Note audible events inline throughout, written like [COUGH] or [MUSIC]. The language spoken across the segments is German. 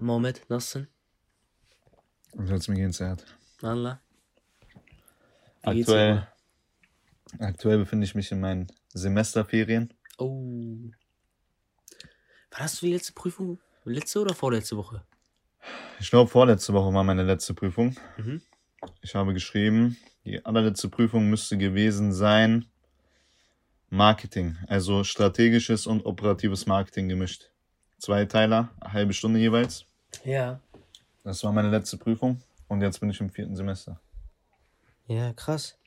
Nasılsın? Wie soll es mir gehen, Zert? Allah. Wie geht's Aktuell, aktuell befinde ich mich in meinen Semesterferien. Oh. Wann hast du die letzte Prüfung? Letzte oder vorletzte Woche? Ich glaube, vorletzte Woche war meine letzte Prüfung. Mhm. Ich habe geschrieben, die allerletzte Prüfung müsste gewesen sein Marketing, also strategisches und operatives Marketing gemischt. Zwei Teiler, eine halbe Stunde jeweils. Ja. Das war meine letzte Prüfung und jetzt bin ich im vierten Semester. Ja, krass.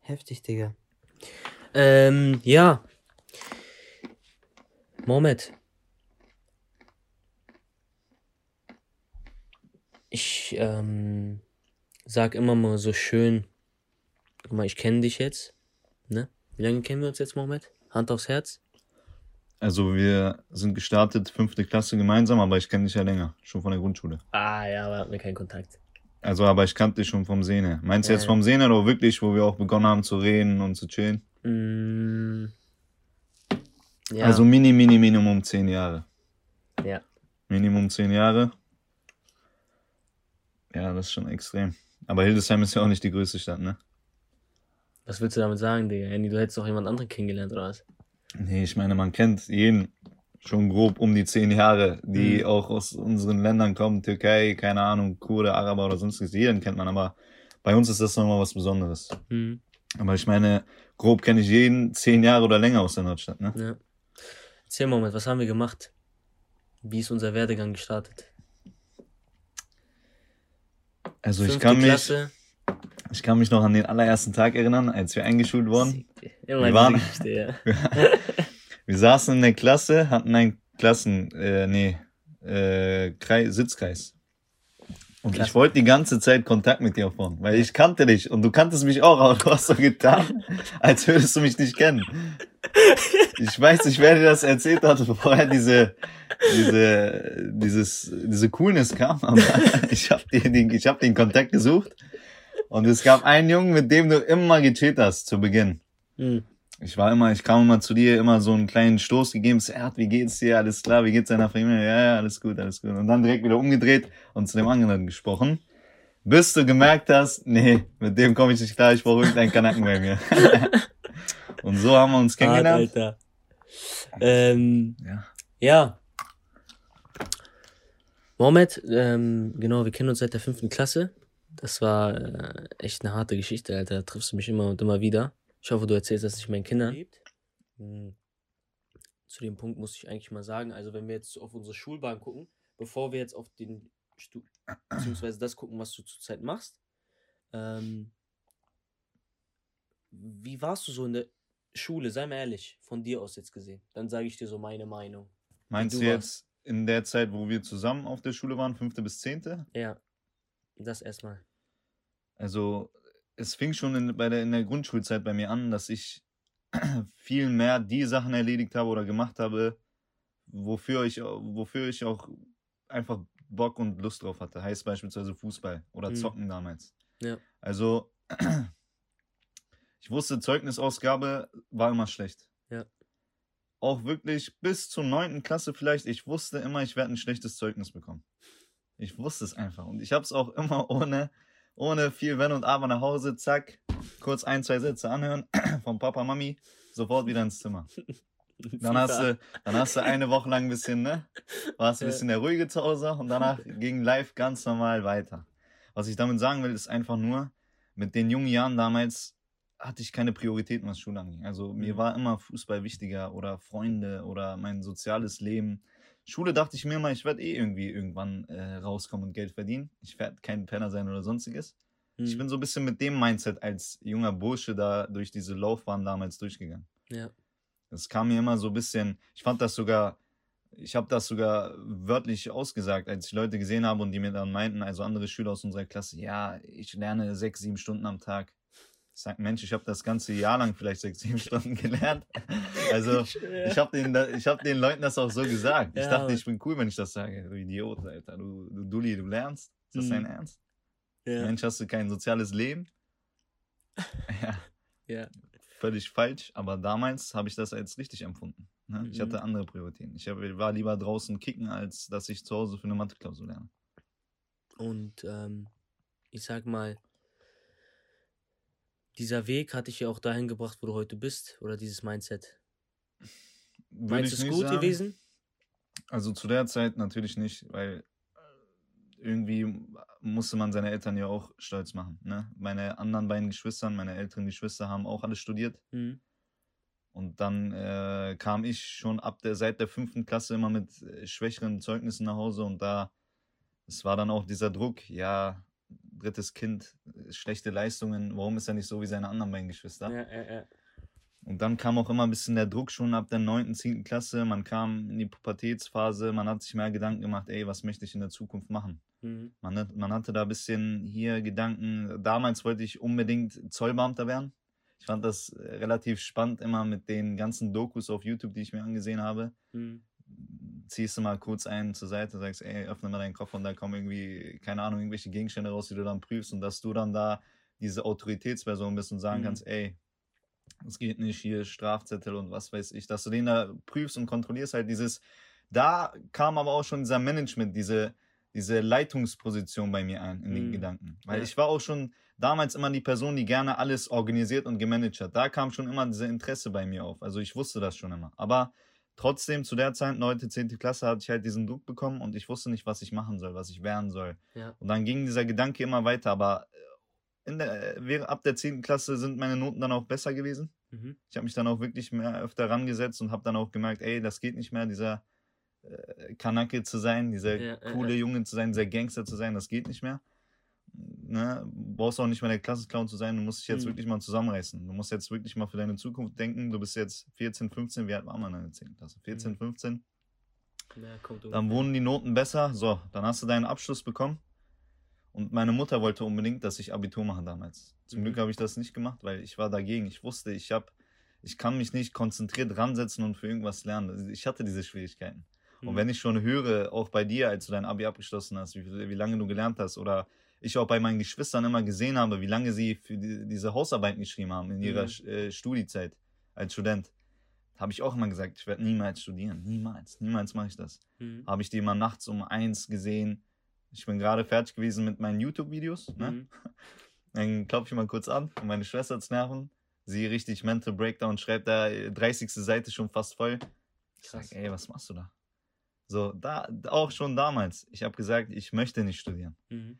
Heftig, Digga. Ähm, ja. Mohammed. Ich ähm, sag immer mal so schön, guck mal, ich kenne dich jetzt, ne? Wie lange kennen wir uns jetzt, Mohammed? Hand aufs Herz? Also wir sind gestartet, fünfte Klasse gemeinsam, aber ich kenne dich ja länger, schon von der Grundschule. Ah, ja, aber hatten wir keinen Kontakt. Also, aber ich kannte dich schon vom Sehen her. Meinst du Ja, jetzt vom Sehen her oder wirklich, wo wir auch begonnen haben zu reden und zu chillen? Mm, ja, Also mini, mini, minimum zehn Jahre. ja. Minimum zehn Jahre. Ja, das ist schon extrem. Aber Hildesheim ist ja auch nicht die größte Stadt, ne? Was willst du damit sagen, Digga? Andy, du hättest doch jemand anderen kennengelernt, oder was? Nee, ich meine, man kennt jeden schon grob um die zehn Jahre, die Mhm. auch aus unseren Ländern kommen, Türkei, keine Ahnung, Kurde, Araber oder sonstiges. Jeden kennt man, aber bei uns ist das nochmal was Besonderes. Mhm. Aber ich meine, grob kenne ich jeden zehn Jahre oder länger aus der Nordstadt, ne? Ja. Erzähl mal, Moment, was haben wir gemacht? Wie ist unser Werdegang gestartet? Also ich Fünfte kann mich, Klasse. Ich kann mich noch an den allerersten Tag erinnern, als wir eingeschult wurden. Wir waren-. [LAUGHS] Wir saßen in der Klasse, hatten einen Klassen, äh, nee, äh, Kreis, Sitzkreis. Und Klassen. ich wollte die ganze Zeit Kontakt mit dir aufbauen, weil ich kannte dich und du kanntest mich auch, aber du hast so getan, [LAUGHS] als würdest du mich nicht kennen. Ich weiß nicht, wer dir das erzählt hat, vorher diese, diese, dieses, diese Coolness kam, aber [LAUGHS] ich habe den, ich hab den Kontakt gesucht und es gab einen Jungen, mit dem du immer gechillt hast zu Beginn. Hm. Ich war immer, ich kam immer zu dir, immer so einen kleinen Stoß gegeben, Erd, wie geht's dir? Alles klar, wie geht's deiner Familie? Ja, ja, alles gut, alles gut. Und dann direkt wieder umgedreht und zu dem anderen gesprochen. Bis du gemerkt hast, nee, mit dem komme ich nicht klar, ich brauche irgendeinen Kanacken bei mir. [LAUGHS] und so haben wir uns kennengelernt. Alter. Ähm, Ja. ja. Mohammed, ähm, genau, wir kennen uns seit der fünften Klasse. Das war äh, echt eine harte Geschichte, Alter. Da triffst du mich immer und immer wieder. Ich hoffe, du erzählst das nicht meinen Kindern. Hm. Zu dem Punkt muss ich eigentlich mal sagen, also wenn wir jetzt auf unsere Schulbahn gucken, bevor wir jetzt auf den, Stu beziehungsweise das gucken, was du zurzeit machst, ähm, wie warst du so in der Schule, sei mal ehrlich, von dir aus jetzt gesehen. Dann sage ich dir so meine Meinung. Meinst du du jetzt in der Zeit, wo wir zusammen auf der Schule waren, fünfte bis zehnte? Ja, das erstmal. Also es fing schon in, bei der, in der Grundschulzeit bei mir an, dass ich [CLEARS THROAT] viel mehr die Sachen erledigt habe oder gemacht habe, wofür ich, wofür ich auch einfach Bock und Lust drauf hatte. Heißt beispielsweise Fußball oder Mhm. Zocken damals. Ja. Also [CLEARS THROAT] ich wusste, Zeugnisausgabe war immer schlecht. Ja. Auch wirklich bis zur neunten Klasse vielleicht, ich wusste immer, ich werde ein schlechtes Zeugnis bekommen. Ich wusste es einfach. Und ich habe es auch immer [LAUGHS] ohne, ohne viel Wenn und Aber nach Hause, zack, kurz ein, zwei Sätze anhören [CLEARS THROAT] von Papa, Mami, sofort wieder ins Zimmer. [LAUGHS] Dann hast du, dann hast du eine Woche lang ein bisschen, ne? Warst ein bisschen der ruhige zu Hause und danach [LAUGHS] ging live ganz normal weiter. Was ich damit sagen will, ist einfach nur, mit den jungen Jahren damals hatte ich keine Prioritäten, was Schule anging. Also mir Mhm. war immer Fußball wichtiger oder Freunde oder mein soziales Leben. Schule dachte ich mir mal, ich werde eh irgendwie irgendwann äh, rauskommen und Geld verdienen. Ich werde kein Penner sein oder sonstiges. Ich Hm, bin so ein bisschen mit dem Mindset als junger Bursche da durch diese Laufbahn damals durchgegangen. Ja. Das kam mir immer so ein bisschen, ich fand das sogar, ich habe das sogar wörtlich ausgesagt, als ich Leute gesehen habe und die mir dann meinten, also andere Schüler aus unserer Klasse, ja, ich lerne sechs, sieben Stunden am Tag. Ich sag, Mensch, ich habe das ganze Jahr lang vielleicht sechs, sieben Stunden gelernt. [LAUGHS] Also ich habe den, ich hab den Leuten das auch so gesagt. Ich Ja, dachte, ich bin cool, wenn ich das sage. Du Idiot, Alter. Du, du Dulli, du lernst. Ist das Mhm. dein Ernst? ja. Mensch, hast du kein soziales Leben? [LAUGHS] Ja, ja. völlig falsch. Aber damals habe ich das als richtig empfunden. Ne? Ich Mhm. hatte andere Prioritäten. Ich hab, war lieber draußen kicken, als dass ich zu Hause für eine Mathe-Klausur lerne. Und ähm, ich sag mal, dieser Weg hat dich ja auch dahin gebracht, wo du heute bist, oder dieses Mindset. Würde Meinst du es gut sagen. gewesen? Also zu der Zeit natürlich nicht, weil äh, irgendwie musste man seine Eltern ja auch stolz machen. Ne? Meine anderen beiden Geschwister, meine älteren Geschwister haben auch alle studiert. Mhm. Und dann äh, kam ich schon ab der seit der fünften Klasse immer mit äh, schwächeren Zeugnissen nach Hause und da es war dann auch dieser Druck, ja, drittes Kind, äh, schlechte Leistungen, warum ist er nicht so wie seine anderen beiden Geschwister? Ja, ja, ja. Und dann kam auch immer ein bisschen der Druck schon ab der neunten, zehnten Klasse, man kam in die Pubertätsphase, man hat sich mehr Gedanken gemacht, ey, was möchte ich in der Zukunft machen? Mhm. Man, hat- man hatte da ein bisschen hier Gedanken, damals wollte ich unbedingt Zollbeamter werden. Ich fand das äh, relativ spannend immer mit den ganzen Dokus auf YouTube, die ich mir angesehen habe. Mhm. Ziehst du mal kurz einen zur Seite, sagst, ey, öffne mal deinen Koffer und da kommen irgendwie, keine Ahnung, irgendwelche Gegenstände raus, die du dann prüfst und dass du dann da diese Autoritätsperson bist und sagen Mhm. kannst, ey, es geht nicht hier, Strafzettel und was weiß ich, dass du den da prüfst und kontrollierst halt dieses, da kam aber auch schon dieser Management, diese, diese Leitungsposition bei mir ein in den Mhm. Gedanken. Weil Ja. ich war auch schon damals immer die Person, die gerne alles organisiert und gemanagt hat. Da kam schon immer dieses Interesse bei mir auf. Also ich wusste das schon immer. Aber trotzdem zu der Zeit, neunte, zehnte Klasse, hatte ich halt diesen Druck bekommen und ich wusste nicht, was ich machen soll, was ich werden soll. Ja. Und dann ging dieser Gedanke immer weiter. Aber äh, der, während- ab der zehnten Klasse sind meine Noten dann auch besser gewesen. Mhm. Ich habe mich dann auch wirklich mehr öfter rangesetzt und habe dann auch gemerkt, ey, das geht nicht mehr, dieser äh, Kanake zu sein, dieser Ja, coole ja. Junge zu sein, dieser Gangster zu sein, das geht nicht mehr. Ne? Brauchst auch nicht mehr der Klassenclown zu sein, du musst dich jetzt Mhm. wirklich mal zusammenreißen. Du musst jetzt wirklich mal für deine Zukunft denken. Du bist jetzt 14, 15, wie alt war man in der 10. Klasse? 14, Mhm. 15. Ja, kommt Dann wurden die Noten besser. So, dann hast du deinen Abschluss bekommen. Und meine Mutter wollte unbedingt, dass ich Abitur mache damals. Zum Mhm. Glück habe ich das nicht gemacht, weil ich war dagegen. Ich wusste, ich habe, ich kann mich nicht konzentriert ransetzen und für irgendwas lernen. Ich hatte diese Schwierigkeiten. Und Mhm. wenn ich schon höre, auch bei dir, als du dein Abi abgeschlossen hast, wie, wie lange du gelernt hast, oder ich auch bei meinen Geschwistern immer gesehen habe, wie lange sie für die, diese Hausarbeiten geschrieben haben in ihrer Mhm. äh, Studiezeit als Student, habe ich auch immer gesagt, ich werde niemals studieren. Niemals. Niemals mache ich das Mhm. habe ich die immer nachts um eins gesehen. Ich bin gerade fertig gewesen mit meinen YouTube-Videos. Ne? Mhm. [LAUGHS] Dann klopfe ich mal kurz an, um meine Schwester zu nerven. Sie richtig Mental Breakdown, schreibt da äh, 30. Seite schon fast voll. Ich Krass. sag, ey, was machst du da? So, da, auch schon damals. Ich habe gesagt, ich möchte nicht studieren. Mhm.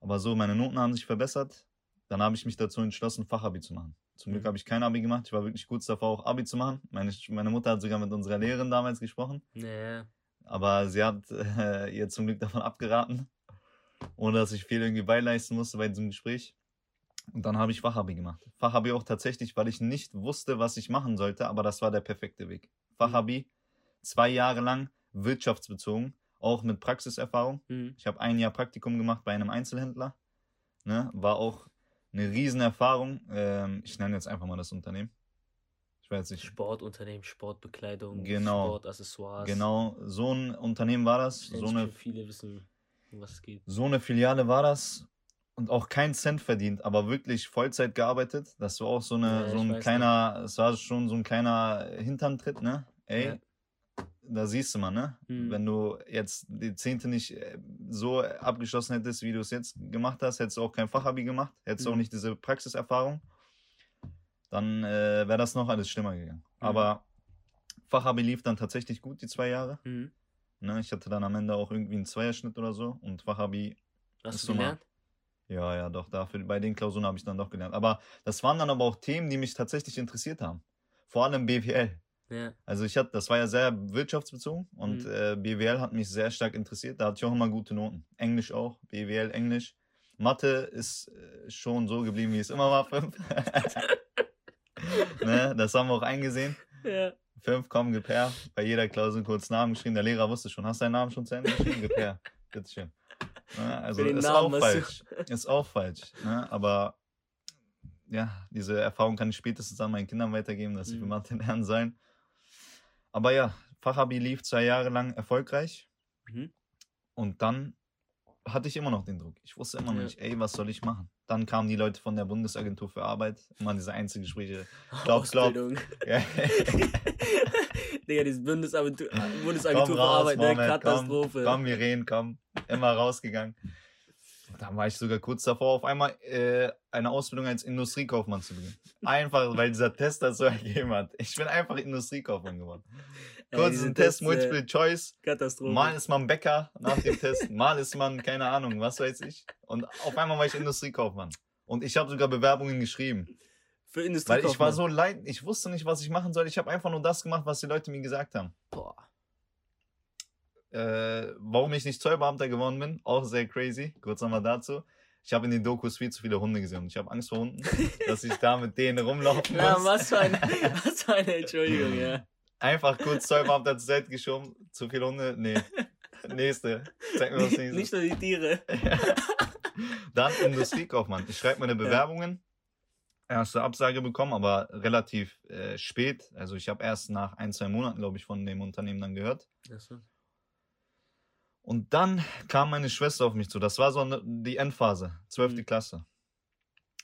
Aber so, meine Noten haben sich verbessert. Dann habe ich mich dazu entschlossen, Fachabi zu machen. Zum Glück Mhm. habe ich kein Abi gemacht. Ich war wirklich kurz davor, auch Abi zu machen. Meine, meine Mutter hat sogar mit unserer Lehrerin damals gesprochen. Ja, Aber sie hat äh, ihr zum Glück davon abgeraten, ohne dass ich viel irgendwie beileisten musste bei diesem Gespräch. Und dann habe ich Fachabi gemacht. Fachabi auch tatsächlich, weil ich nicht wusste, was ich machen sollte, aber das war der perfekte Weg. Fachabi, zwei Jahre lang wirtschaftsbezogen, auch mit Praxiserfahrung. mhm. Ich habe ein Jahr Praktikum gemacht bei einem Einzelhändler. Ne? War auch eine Riesenerfahrung. Ähm, ich nenne jetzt einfach mal das Unternehmen. Ich weiß nicht, Sportunternehmen, Sportbekleidung, Genau. Sportaccessoires. Genau, so ein Unternehmen war das. Ich So eine, viele wissen, um was es geht. so eine Filiale war das. Und auch kein Cent verdient, aber wirklich Vollzeit gearbeitet. Das war auch so, eine, Ja, so ein kleiner, es war schon so ein kleiner Hinterntritt, ne? Ey, Ja. Da siehst du mal, ne? Mhm. Wenn du jetzt die Zehnte nicht äh, so abgeschlossen hättest, wie du es jetzt gemacht hast, hättest du auch kein Fachabi gemacht, hättest du Mhm. auch nicht diese Praxiserfahrung, dann äh, wäre das noch alles schlimmer gegangen. Mhm. Aber Fachabi lief dann tatsächlich gut, die zwei Jahre. Mhm. Ne, ich hatte dann am Ende auch irgendwie einen Zweierschnitt oder so und Fachabi, Hast Ist du gelernt? ja, ja, doch, dafür, bei den Klausuren habe ich dann doch gelernt. Aber das waren dann aber auch Themen, die mich tatsächlich interessiert haben. Vor allem BWL. Ja. Also ich hatte, das war ja sehr wirtschaftsbezogen und Mhm. äh, BWL hat mich sehr stark interessiert. Da hatte ich auch immer gute Noten. Englisch auch, BWL, Englisch. Mathe ist äh, schon so geblieben, wie es immer war, fünf. [LAUGHS] ne, das haben wir auch eingesehen. Ja. Fünf, komm, gib her. Bei jeder Klausur kurz Namen geschrieben. Der Lehrer wusste schon. Hast du deinen Namen schon zu Ende geschrieben? Her. Bitteschön. Ne, also ist Namen auch du- falsch. Ist auch falsch. Ne? Aber ja, diese Erfahrung kann ich spätestens an meinen Kindern weitergeben, dass sie Mhm. für Mathe lernen sollen. Aber ja, Fachabi lief zwei Jahre lang erfolgreich. Mhm. Und dann hatte ich immer noch den Druck. Ich wusste immer noch Ja. nicht, ey, was soll ich machen? Dann kamen die Leute von der Bundesagentur für Arbeit, immer diese Einzelgespräche. [LAUGHS] Glaub, glaub. Ja. [LAUGHS] Digga, dieses Bundesagentur, Bundesagentur für raus, Arbeit, ne? Mohammed, Katastrophe. komm, komm, wir reden, komm. Immer rausgegangen. Da war ich sogar kurz davor, auf einmal äh, eine Ausbildung als Industriekaufmann zu beginnen. Einfach, weil dieser Test das so [LAUGHS] ergeben hat. Ich bin einfach Industriekaufmann geworden. Kurz ein Test, äh, Multiple Choice. Katastrophe. Mal ist man Bäcker nach dem Test, mal ist man, keine Ahnung, was weiß ich. Und auf einmal war ich Industriekaufmann. Und ich habe sogar Bewerbungen geschrieben. Für Weil Industriekaufmann. ich war so leid, ich wusste nicht, was ich machen soll. Ich habe einfach nur das gemacht, was die Leute mir gesagt haben. Boah. Äh, warum ich nicht Zollbeamter geworden bin, auch sehr crazy. Kurz nochmal dazu. Ich habe in den Dokus viel zu viele Hunde gesehen und ich habe Angst vor Hunden, [LAUGHS] dass ich da mit denen rumlaufen muss. Ja, was für eine, [LAUGHS] was für eine Entschuldigung, ja. Einfach kurz Zollbeamter zur Seite geschoben. Zu viele Hunde? Nee. Nächste. Zeig mir was nächstes. Nicht nur die Tiere. [LAUGHS] Dann Industriekaufmann. Ich schreibe meine Bewerbungen. Erste Absage bekommen, aber relativ äh, spät. Also ich habe erst nach ein, zwei Monaten, glaube ich, von dem Unternehmen dann gehört. Achso. Und dann kam meine Schwester auf mich zu. Das war so eine, die Endphase, zwölfte Mhm. Klasse.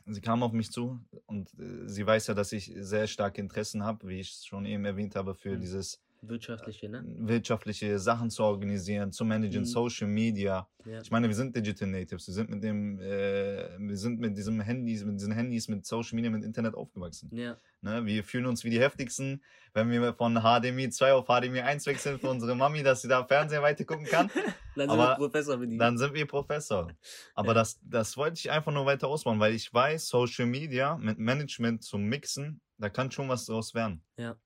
Sie kam auf mich zu und äh, sie weiß ja, dass ich sehr starke Interessen habe, wie ich es schon eben erwähnt habe, für Mhm. dieses Wirtschaftliche, ne? wirtschaftliche Sachen zu organisieren, zu managen, Mhm. Social Media. Ja. Ich meine, wir sind Digital Natives, wir sind mit dem, äh, wir sind mit diesem Handys, mit diesen Handys, mit Social Media, mit Internet aufgewachsen. Ja. Ne? Wir fühlen uns wie die heftigsten, wenn wir von HDMI 2 auf HDMI 1 wechseln für unsere Mami, dass sie da Fernseher weiter gucken kann. [LAUGHS] Dann sind Aber wir Professor mit ihm. Dann sind wir Professor. Aber Ja. das, das wollte ich einfach nur weiter ausbauen, weil ich weiß, Social Media mit Management zu mixen, da kann schon was draus werden. Ja.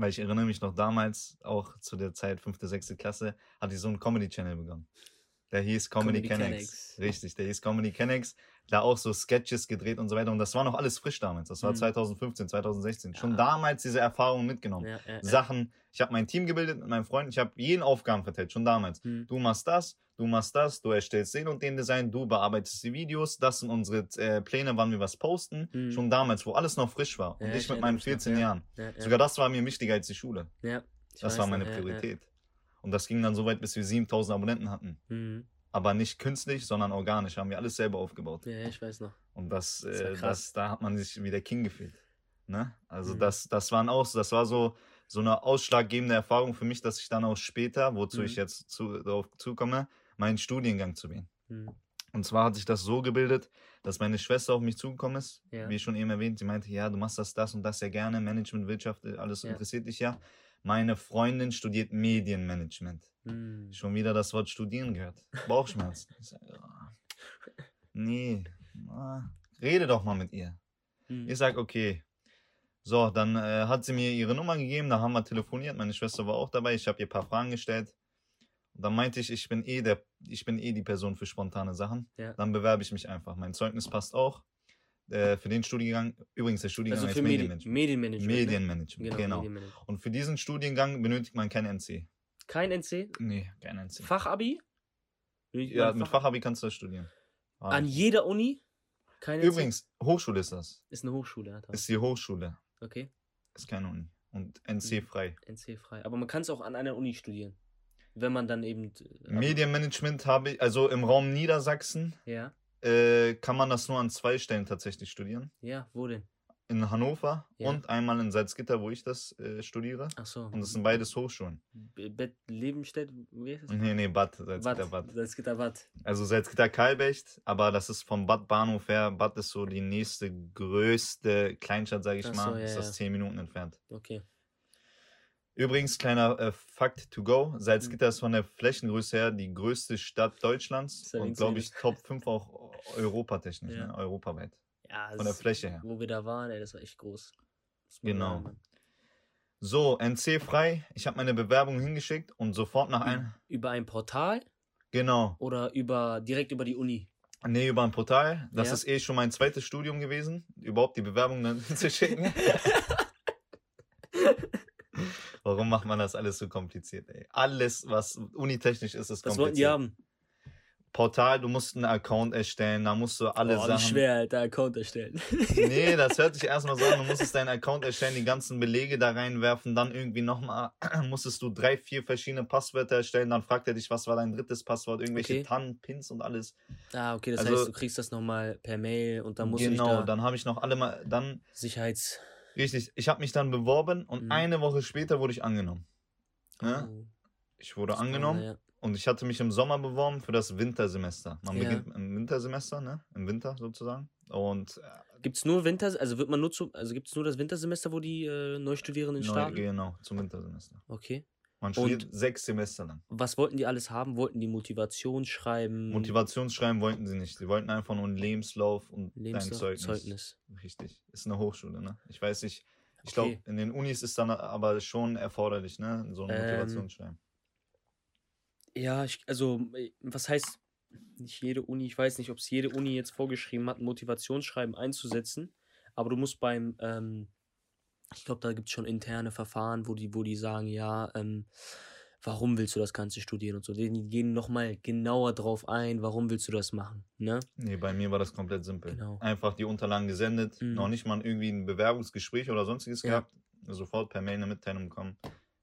Weil ich erinnere mich noch damals, auch zu der Zeit, fünfte, sechste Klasse, hatte ich so einen Comedy-Channel begonnen. Der hieß Comedy, Comedy Kennex. Richtig, der hieß Comedy Kennex. Da auch so Sketches gedreht und so weiter. Und das war noch alles frisch damals. Das war Mhm. 2015, 2016. Schon Ja. damals diese Erfahrungen mitgenommen. ja, ja. Sachen. Ich habe mein Team gebildet mit meinem Freund. Ich habe jeden Aufgaben verteilt, schon damals. Hm. Du machst das, du machst das, du erstellst den und den Design, du bearbeitest die Videos, das sind unsere äh, Pläne, wann wir was posten. Mhm. Schon damals, wo alles noch frisch war. Und ich mit meinen mich noch, 14 ja. Jahren. Ja, ja. Sogar das war mir wichtiger als die Schule. Das war meine. Priorität. Und das ging dann so weit, bis wir 7000 Abonnenten hatten. Aber nicht künstlich, sondern organisch. Haben wir alles selber aufgebaut. Ja, ich weiß noch. Und das, Das äh, das, da hat man sich wie der King gefühlt. Ne? Also Mhm. das, das waren auch, das war so, so eine ausschlaggebende Erfahrung für mich, dass ich dann auch später, wozu Mhm. ich jetzt zu, darauf zukomme, meinen Studiengang zu wählen. Mhm. Und zwar hat sich das so gebildet, dass meine Schwester auf mich zugekommen ist, Ja. wie schon eben erwähnt, sie meinte, ja, du machst das, das und das ja gerne, Management, Wirtschaft, äh, alles Ja. interessiert dich ja. Meine Freundin studiert Medienmanagement. Mhm. Schon wieder das Wort studieren gehört. Bauchschmerzen. [LAUGHS] Nee, rede doch mal mit ihr. Mhm. Ich sag, okay. So, dann äh, hat sie mir ihre Nummer gegeben, da haben wir telefoniert, meine Schwester war auch dabei, ich habe ihr ein paar Fragen gestellt. Und dann meinte ich, ich bin eh der, ich bin eh die Person für spontane Sachen. Ja. Dann bewerbe ich mich einfach. Mein Zeugnis passt auch. Äh, für den Studiengang, übrigens der Studiengang Also für Medi Medienmanagement. Medienmanagement. ne? Medienmanagement, Genau. genau. Medienmanagement. Und für diesen Studiengang benötigt man kein NC. Kein NC? Nee, kein NC. Fachabi? Ja, mit Fachabi kannst du das studieren. Ah. An jeder Uni? Kein NC? Übrigens, Hochschule ist das. Ist eine Hochschule, Alter. Ist die Hochschule. Okay. Ist keine Uni. Und NC frei. NC frei. Aber man kann es auch an einer Uni studieren. Wenn man dann eben. äh, Medienmanagement habe ich, also im Raum Niedersachsen Ja. Äh, kann man das nur an zwei Stellen tatsächlich studieren. Ja, wo denn? In Hannover Ja. und einmal in Salzgitter, wo ich das äh, studiere. Ach so. Und das sind beides Hochschulen. Bett Lebenstedt, wie heißt das? Nee, nee, Bad, Salzgitter Bad. Bad. Salzgitter Bad. Also Salzgitter Kalbecht, aber das ist vom Bad Bahnhof her. Bad ist so die nächste größte Kleinstadt, sage ich Ach mal. so, ja, ist das ja. zehn Minuten entfernt. Okay. Übrigens, kleiner äh, Fakt to go. Mhm. Salzgitter ist von der Flächengröße her die größte Stadt Deutschlands ja und glaube ich Top 5 auch europatechnisch, Ja. ne? europaweit. Ja, Von der Fläche her. Wo wir da waren, ey, das war echt groß. Genau. sagen. So, NC frei. Ich habe meine Bewerbung hingeschickt und sofort nach Mhm. ein. Über ein Portal Genau. oder über direkt über die Uni? Nee, über ein Portal. Das Ja. ist eh schon mein zweites Studium gewesen, überhaupt die Bewerbung dann [LAUGHS] zu schicken. [LAUGHS] Warum macht man das alles so kompliziert, ey? Alles, was unitechnisch ist, ist Was wollten die kompliziert. haben? Portal, du musst einen Account erstellen, da musst du alle oh, Sachen. wie schwer, Alter, Account erstellen. Nee, [LAUGHS] das hört sich erstmal so an, du musstest deinen Account erstellen, die ganzen Belege da reinwerfen, dann irgendwie nochmal, [CLEARS THROAT] musstest du drei, vier verschiedene Passwörter erstellen, dann fragt er dich, was war dein drittes Passwort, irgendwelche Okay. TAN, Pins und alles. ah, okay, das Also- heißt, du kriegst das nochmal per Mail und dann musst du genau, da dann habe ich noch alle mal, dann, Sicherheits... richtig, ich habe mich dann beworben und Mhm. eine Woche später wurde ich angenommen. Ne? Oh, Ich wurde das war- angenommen ja. und ich hatte mich im Sommer beworben für das Wintersemester. Man Ja. beginnt im Wintersemester, ne? Im Winter sozusagen. Und äh, Gibt es nur Winter, also wird man nur zu, also gibt es nur das Wintersemester, wo die äh, Neustudierenden neu, starten? genau, zum Wintersemester. Okay. Man studiert sechs Semester lang. Was wollten die alles haben? Wollten die Motivation schreiben? Motivationsschreiben wollten sie nicht. Sie wollten einfach nur einen Lebenslauf und Lebenslauf, dein Zeugnis. Zeugnis. Richtig. Ist eine Hochschule, ne? Ich weiß nicht. Ich Okay. glaube, in den Unis ist dann aber schon erforderlich, ne? So ein Ähm, Motivationsschreiben. Ja, ich, also, äh, was heißt nicht jede Uni? Ich weiß nicht, ob es jede Uni jetzt vorgeschrieben hat, ein Motivationsschreiben einzusetzen. Aber du musst beim, ähm, ich glaube, da gibt es schon interne Verfahren, wo die, wo die sagen, ja, ähm, warum willst du das Ganze studieren und so. Die, gehen nochmal genauer drauf ein, warum willst du das machen, ne? Nee, bei mir war das komplett simpel. Genau. Einfach die Unterlagen gesendet, Mhm. noch nicht mal irgendwie ein Bewerbungsgespräch oder sonstiges Ja. gehabt. Sofort per Mail eine Mitteilung bekommen.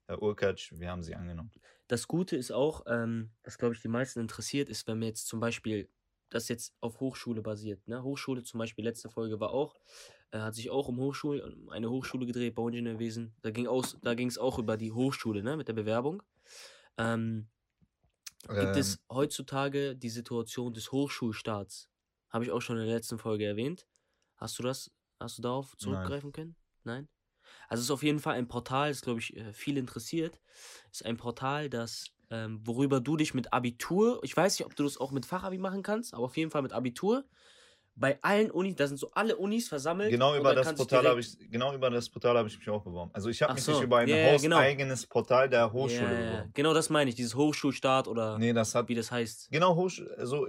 Herr Urkatsch, wir haben Sie angenommen. Das Gute ist auch, ähm, was glaube ich die meisten interessiert, ist, wenn wir jetzt zum Beispiel das jetzt auf Hochschule basiert. Ne? Hochschule zum Beispiel, letzte Folge war auch, äh, hat sich auch um Hochschule, um eine Hochschule gedreht, Bauingenieurwesen. Da ging aus, da ging es auch über die Hochschule, ne, mit der Bewerbung. Ähm, gibt Ähm, es heutzutage die Situation des Hochschulstaats? Habe ich auch schon in der letzten Folge erwähnt. Hast du das, hast du darauf Nein. zurückgreifen können? Nein? Also es ist auf jeden Fall ein Portal, das glaube ich äh, viel interessiert. Ist ein Portal, das ähm, worüber du dich mit Abitur, ich weiß nicht, ob du das auch mit Fachabi machen kannst, aber auf jeden Fall mit Abitur. Bei allen Unis, da sind so alle Unis versammelt. Genau über da das Portal habe ich, genau über das Portal habe ich mich auch beworben. Also ich habe mich so. nicht über ein Ja, ja, genau. hauseigenes Portal der Hochschule ja. beworben. Genau das meine ich, dieses Hochschulstaat oder Nee, das hat wie das heißt. genau Hochschule, also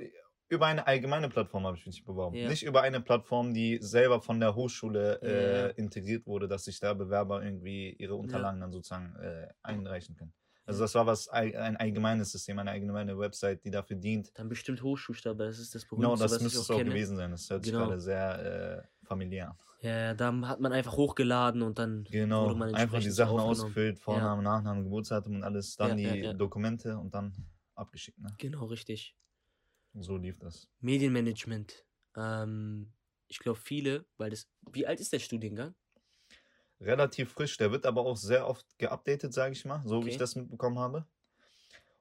über eine allgemeine Plattform habe ich mich beworben. Ja. Nicht über eine Plattform, die selber von der Hochschule äh, integriert wurde, dass sich da Bewerber irgendwie ihre Unterlagen dann sozusagen äh, einreichen können. Also das war was ein allgemeines System, eine allgemeine Website, die dafür dient. Dann bestimmt Hochschulstaat, aber das ist das Genau, berühmteste, das müsste es auch kenne. gewesen sein. Das hört Genau. sich gerade sehr äh, familiär. Ja, ja, da hat man einfach hochgeladen und dann Genau, wurde man einfach die Sachen ausgefüllt, Vorname, Nachname, Geburtsdatum und alles, dann Ja, die ja, ja. Dokumente und dann abgeschickt. Ne? Genau, richtig. So lief das. Medienmanagement. Ähm, ich glaube viele, weil das. Wie alt ist der Studiengang? Relativ frisch, der wird aber auch sehr oft geupdatet, sage ich mal, so wie Okay. ich das mitbekommen habe.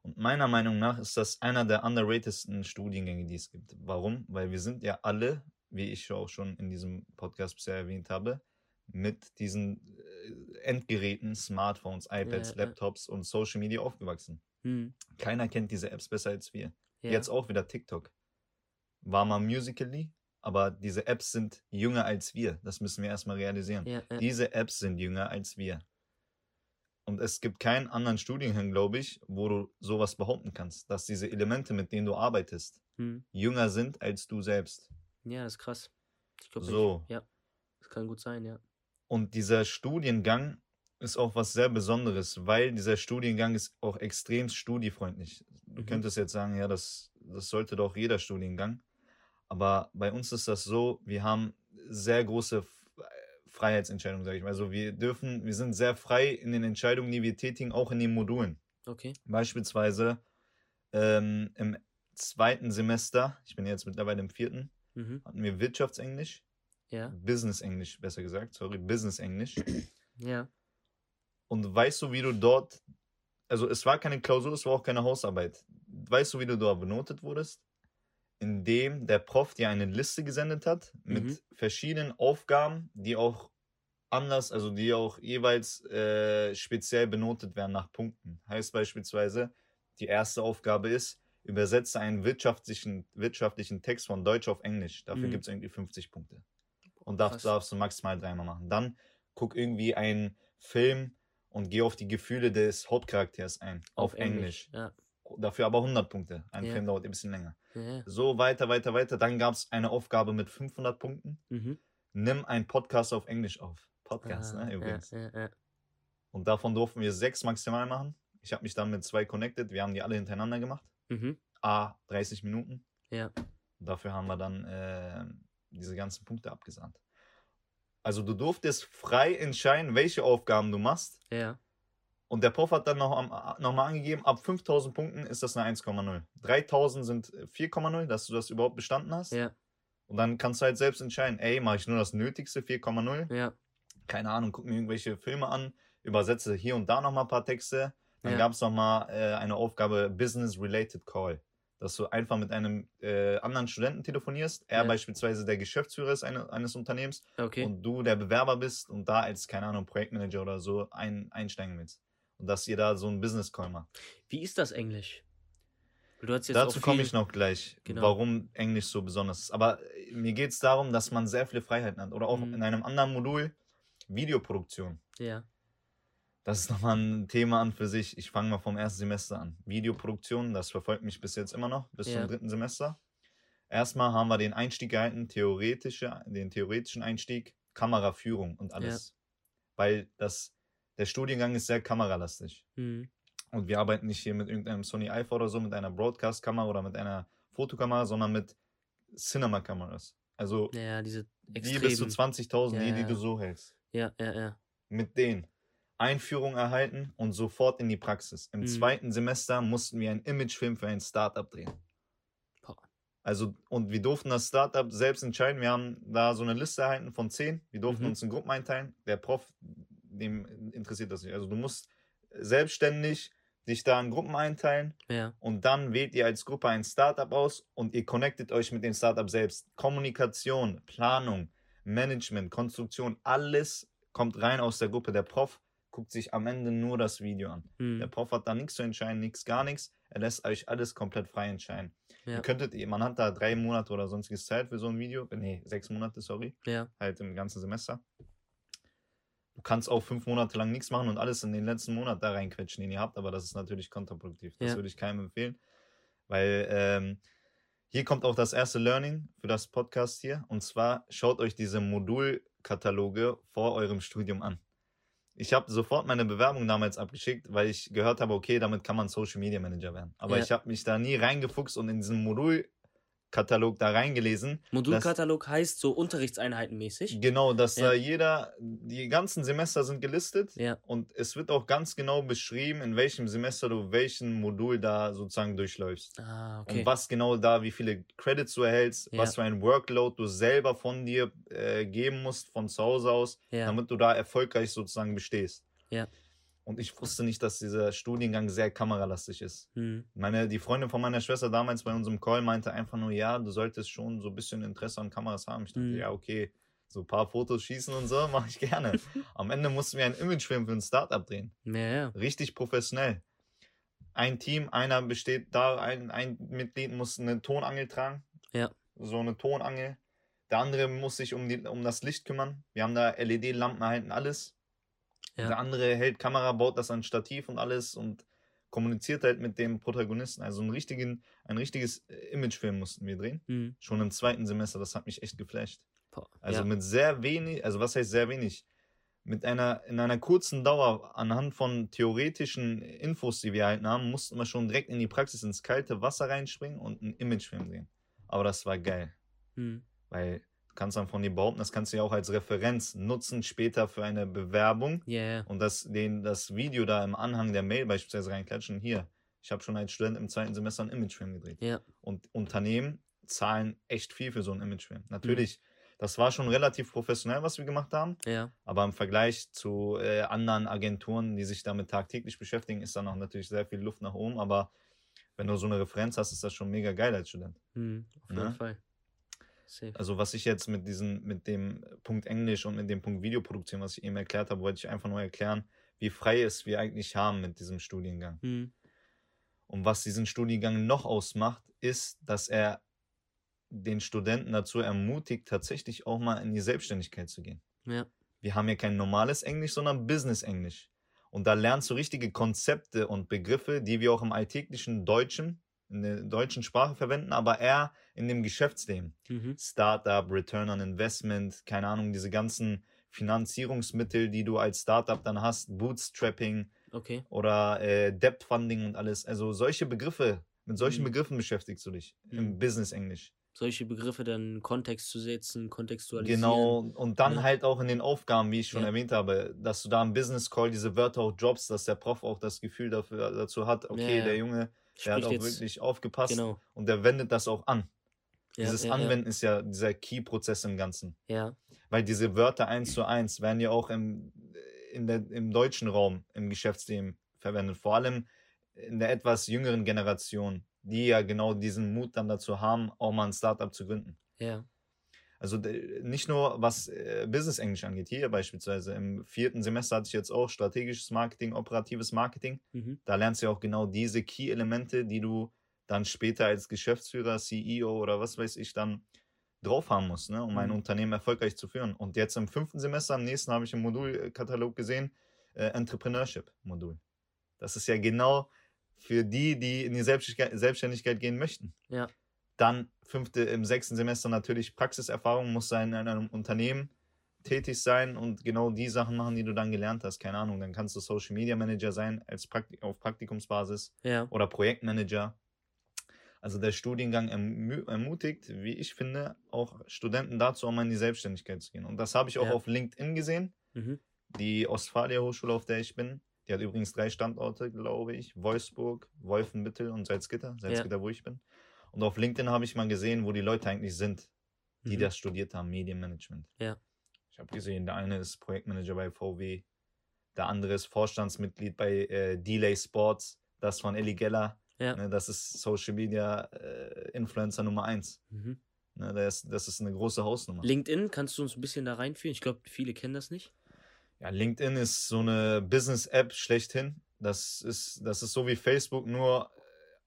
Und meiner Meinung nach ist das einer der underratedsten Studiengänge, die es gibt. Warum? Weil wir sind ja alle, wie ich auch schon in diesem Podcast bisher erwähnt habe, mit diesen äh, Endgeräten, Smartphones, iPads, Ja, ja. Laptops und Social Media aufgewachsen. Hm. Keiner kennt diese Apps besser als wir. Ja. Jetzt auch wieder TikTok. War mal Musically, aber diese Apps sind jünger als wir. Das müssen wir erstmal realisieren. Ja, ja. Diese Apps sind jünger als wir. Und es gibt keinen anderen Studiengang, glaube ich, wo du sowas behaupten kannst, dass diese Elemente, mit denen du arbeitest, Hm. jünger sind als du selbst. ja, das ist krass. Ich glaube, So. ja. Das kann gut sein, ja. Und dieser Studiengang ist auch was sehr Besonderes, weil dieser Studiengang ist auch extrem studiefreundlich. Du Mhm. könntest jetzt sagen, ja, das, das sollte doch jeder Studiengang. Aber bei uns ist das so, wir haben sehr große F- Freiheitsentscheidungen, sage ich mal. Also wir dürfen, wir sind sehr frei in den Entscheidungen, die wir tätigen, auch in den Modulen. Okay. Beispielsweise ähm, im zweiten Semester, ich bin jetzt mittlerweile im vierten, Mhm. hatten wir Wirtschaftsenglisch, Ja. Business-Englisch, besser gesagt, sorry, Business-Englisch. Ja. Und weißt du, wie du dort, also es war keine Klausur, es war auch keine Hausarbeit. Weißt du, wie du dort benotet wurdest? Indem der Prof dir eine Liste gesendet hat mit Mhm. verschiedenen Aufgaben, die auch anders, also die auch jeweils äh, speziell benotet werden nach Punkten. Heißt beispielsweise, die erste Aufgabe ist, übersetze einen wirtschaftlichen, wirtschaftlichen Text von Deutsch auf Englisch. Dafür Mhm. gibt es irgendwie 50 Punkte. Und Krass. darfst du maximal dreimal machen. Dann guck irgendwie einen Film und geh auf die Gefühle des Hauptcharakters ein. Auf, Englisch. Ja. Dafür aber 100 Punkte. Ein Ja. Film dauert ein bisschen länger. Ja. So weiter, weiter, weiter. Dann gab es eine Aufgabe mit 500 Punkten. Mhm. Nimm einen Podcast auf Englisch auf. Podcast, Ah, ne, übrigens. Ja, ja, ja. Und davon durften wir sechs maximal machen. Ich habe mich dann mit zwei connected. Wir haben die alle hintereinander gemacht. Mhm. A, 30 Minuten. Ja. Und dafür haben wir dann äh, diese ganzen Punkte abgesandt. Also du durftest frei entscheiden, welche Aufgaben du machst. Ja. Und der Prof hat dann noch, am- noch mal angegeben, ab 5000 Punkten ist das eine 1,0. 3000 sind 4,0, dass du das überhaupt bestanden hast. Ja. Und dann kannst du halt selbst entscheiden, ey, mache ich nur das Nötigste, 4,0. Ja. Keine Ahnung, guck mir irgendwelche Filme an, übersetze hier und da noch mal ein paar Texte. Dann Ja. gab es nochmal äh, eine Aufgabe Business-Related Call. Dass du einfach mit einem äh, anderen Studenten telefonierst. Er Ja. beispielsweise der Geschäftsführer ist eine, eines Unternehmens Okay. und du der Bewerber bist und da als, keine Ahnung, Projektmanager oder so ein, einsteigen willst. Und dass ihr da so einen Business Call macht. Wie ist das Englisch? Dazu komme ich noch gleich, Genau. warum Englisch so besonders ist. Aber äh, mir geht es darum, dass man sehr viele Freiheiten hat. Oder auch Mhm. in einem anderen Modul Videoproduktion. Ja. Das ist nochmal ein Thema an für sich. Ich fange mal vom ersten Semester an. Videoproduktion, das verfolgt mich bis jetzt immer noch, bis Ja. zum dritten Semester. Erstmal haben wir den Einstieg gehalten, theoretische, den theoretischen Einstieg, Kameraführung und alles. Weil das, der Studiengang ist sehr kameralastig. Mhm. Und wir arbeiten nicht hier mit irgendeinem Sony Alpha oder so, mit einer Broadcast-Kamera oder mit einer Fotokamera, sondern mit Cinema-Kameras. Also Ja, diese die bis zu extremen. 20.000, Ja, die, die ja. du so hältst. Ja, ja, ja. Mit denen. Einführung erhalten und sofort in die Praxis. Im Mhm. zweiten Semester mussten wir einen Imagefilm für ein Startup drehen. Boah. Also, und wir durften das Startup selbst entscheiden. Wir haben da so eine Liste erhalten von zehn. Wir durften Mhm. uns in Gruppen einteilen. Der Prof, dem interessiert das nicht. Also, du musst selbstständig dich da in Gruppen einteilen Ja. und dann wählt ihr als Gruppe ein Startup aus und ihr connectet euch mit dem Startup selbst. Kommunikation, Planung, Management, Konstruktion, alles kommt rein aus der Gruppe. Der Prof guckt sich am Ende nur das Video an. Mhm. Der Prof hat da nichts zu entscheiden, nichts, gar nichts. Er lässt euch alles komplett frei entscheiden. Ja. Ihr könntet, man hat da drei Monate oder sonstiges Zeit für so ein Video. Nee, sechs Monate, sorry. Ja. Halt im ganzen Semester. Du kannst auch fünf Monate lang nichts machen und alles in den letzten Monat da reinquetschen, den ihr habt, aber das ist natürlich kontraproduktiv. Das Ja. würde ich keinem empfehlen. Weil ähm, hier kommt auch das erste Learning für das Podcast hier. Und zwar schaut euch diese Modulkataloge vor eurem Studium an. Ich habe sofort meine Bewerbung damals abgeschickt, weil ich gehört habe, okay, damit kann man Social Media Manager werden. Aber Ja. ich habe mich da nie reingefuchst und in diesen Modulkatalog da reingelesen. Modulkatalog heißt so Unterrichtseinheiten mäßig. Genau, dass Ja. da jeder, die ganzen Semester sind gelistet Ja. und es wird auch ganz genau beschrieben, in welchem Semester du welchen Modul da sozusagen durchläufst. Ah, okay. Und was genau da, wie viele Credits du erhältst, Ja. was für ein Workload du selber von dir äh, geben musst, von zu Hause aus, damit du da erfolgreich sozusagen bestehst. Ja. Und ich wusste nicht, dass dieser Studiengang sehr kameralastig ist. Mhm. Meine, die Freundin von meiner Schwester damals bei unserem Call meinte einfach nur, ja, du solltest schon so ein bisschen Interesse an Kameras haben. Ich dachte, Mhm. ja, okay, so ein paar Fotos schießen und so, [LAUGHS] mache ich gerne. [LAUGHS] Am Ende mussten wir einen Imagefilm für ein Startup drehen. Ja, ja. Richtig professionell. Ein Team, einer besteht da, ein, ein Mitglied muss eine Tonangel tragen. Ja. So eine Tonangel. Der andere muss sich um, die, um das Licht kümmern. Wir haben da LED-Lampen erhalten, alles. Ja. Der andere hält Kamera, baut das an Stativ und alles und kommuniziert halt mit dem Protagonisten. Also einen richtigen, ein richtiges äh, Imagefilm mussten wir drehen. Mhm. Schon im zweiten Semester, das hat mich echt geflasht. Boah. Also ja. mit sehr wenig, also was heißt sehr wenig? Mit einer, in einer kurzen Dauer, anhand von theoretischen Infos, die wir erhalten haben, mussten wir schon direkt in die Praxis ins kalte Wasser reinspringen und einen Imagefilm drehen. Aber das war geil, Mhm. weil kannst dann von dir behaupten, das kannst du ja auch als Referenz nutzen später für eine Bewerbung ja. und das, den, das Video da im Anhang der Mail beispielsweise reinklatschen. Hier, ich habe schon als Student im zweiten Semester einen Imagefilm gedreht. Ja. Und Unternehmen zahlen echt viel für so einen Imagefilm. Natürlich, das war schon relativ professionell, was wir gemacht haben, Ja. aber im Vergleich zu äh, anderen Agenturen, die sich damit tagtäglich beschäftigen, ist da noch natürlich sehr viel Luft nach oben. Aber wenn du so eine Referenz hast, ist das schon mega geil als Student. Mhm. Auf jeden Ne? Fall. Safe. Also was ich jetzt mit diesem, mit dem Punkt Englisch und mit dem Punkt Videoproduktion, was ich eben erklärt habe, wollte ich einfach nur erklären, wie frei es wir eigentlich haben mit diesem Studiengang. Mhm. Und was diesen Studiengang noch ausmacht, ist, dass er den Studenten dazu ermutigt, tatsächlich auch mal in die Selbstständigkeit zu gehen. Ja. Wir haben hier kein normales Englisch, sondern Business-Englisch. Und da lernst du richtige Konzepte und Begriffe, die wir auch im alltäglichen Deutschen, in der deutschen Sprache verwenden, aber eher in dem Geschäftsleben. Mhm. Startup, Return on Investment, keine Ahnung, diese ganzen Finanzierungsmittel, die du als Startup dann hast, Bootstrapping Okay. oder äh, Debt Funding und alles. Also solche Begriffe, mit solchen Mhm. Begriffen beschäftigst du dich im Mhm. Business-Englisch. Solche Begriffe dann in Kontext zu setzen, kontextualisieren. Genau, und dann Ja. halt auch in den Aufgaben, wie ich schon Ja. erwähnt habe, dass du da im Business Call diese Wörter auch droppst, dass der Prof auch das Gefühl dafür, dazu hat, okay, ja. der Junge, der hat auch wirklich aufgepasst Genau. und der wendet das auch an. Ja, Dieses ja, Anwenden ist ja dieser Key-Prozess im Ganzen. Ja. Weil diese Wörter eins zu eins werden ja auch im, der, im deutschen Raum, im Geschäftsleben verwendet. Vor allem in der etwas jüngeren Generation, die ja genau diesen Mut dann dazu haben, auch mal ein Startup zu gründen. Ja. Also nicht nur was äh, Business Englisch angeht. Hier beispielsweise im vierten Semester hatte ich jetzt auch strategisches Marketing, operatives Marketing. Mhm. Da lernst du ja auch genau diese Key-Elemente, die du dann später als Geschäftsführer, CEO oder was weiß ich dann drauf haben musst, ne, um ein Mhm. Unternehmen erfolgreich zu führen. Und jetzt im fünften Semester, am nächsten habe ich im Modulkatalog gesehen, äh, Entrepreneurship-Modul. Das ist ja genau für die, die in die Selbstständigkeit, Selbstständigkeit gehen möchten. Ja. Dann fünfte, im sechsten Semester natürlich Praxiserfahrung, muss sein in einem Unternehmen tätig sein und genau die Sachen machen, die du dann gelernt hast. Keine Ahnung, dann kannst du Social Media Manager sein als Praktik auf Praktikumsbasis Ja. oder Projektmanager. Also der Studiengang ermutigt, wie ich finde, auch Studenten dazu, um mal in die Selbstständigkeit zu gehen. Und das habe ich auch Ja. auf LinkedIn gesehen. Mhm. Die Ostfalia Hochschule, auf der ich bin, die hat übrigens drei Standorte, glaube ich. Wolfsburg, Wolfenbüttel und Salzgitter. Salzgitter, wo ich bin. Und auf LinkedIn habe ich mal gesehen, wo die Leute eigentlich sind, die Mhm. das studiert haben, Medienmanagement. Ja. Ich habe gesehen, der eine ist Projektmanager bei VW, der andere ist Vorstandsmitglied bei äh, Delay Sports, das von Ellie Geller. Ja. Ne, das ist Social Media äh, Influencer Nummer eins. Mhm. Ne, das, das ist eine große Hausnummer. LinkedIn, kannst du uns ein bisschen da reinführen? Ich glaube, viele kennen das nicht. Ja, LinkedIn ist so eine Business-App schlechthin. Das ist, das ist so wie Facebook, nur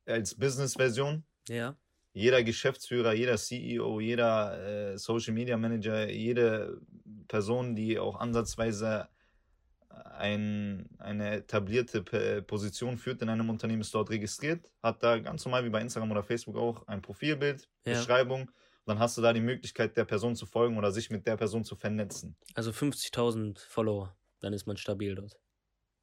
äh, als Business-Version. Ja. Jeder Geschäftsführer, jeder CEO, jeder äh, Social Media Manager, jede Person, die auch ansatzweise ein, eine etablierte P- Position führt in einem Unternehmen, ist dort registriert, hat da ganz normal wie bei Instagram oder Facebook auch ein Profilbild, Ja. Beschreibung. Dann hast du da die Möglichkeit, der Person zu folgen oder sich mit der Person zu vernetzen. Also 50.000 Follower, dann ist man stabil dort.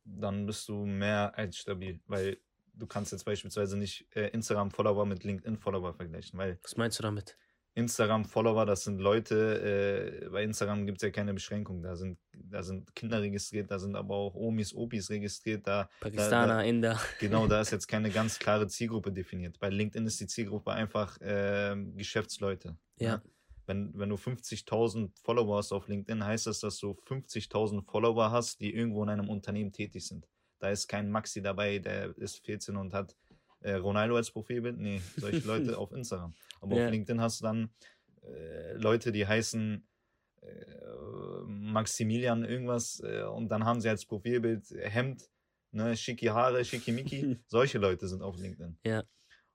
dann bist du mehr als stabil, weil du kannst jetzt beispielsweise nicht äh, Instagram-Follower mit LinkedIn-Follower vergleichen, weil Was meinst du damit? Instagram-Follower, das sind Leute, äh, bei Instagram gibt's ja keine Beschränkung, da sind, da sind Kinder registriert, da sind aber auch Omis, Opis registriert, da, Pakistaner, Inder. genau, da ist [LAUGHS] jetzt keine ganz klare Zielgruppe definiert. Bei LinkedIn ist die Zielgruppe einfach äh, Geschäftsleute. Ja. Ne? Wenn, wenn du 50.000 Follower hast auf LinkedIn, heißt das, dass du 50.000 Follower hast, die irgendwo in einem Unternehmen tätig sind. Da ist kein Maxi dabei, der ist 14 und hat äh, Ronaldo als Profilbild. Nee, solche Leute [LAUGHS] auf Instagram. Aber Ja. auf LinkedIn hast du dann äh, Leute, die heißen äh, Maximilian irgendwas äh, und dann haben sie als Profilbild Hemd, ne, schicki Haare, schickimicki. [LAUGHS] Solche Leute sind auf LinkedIn. Ja.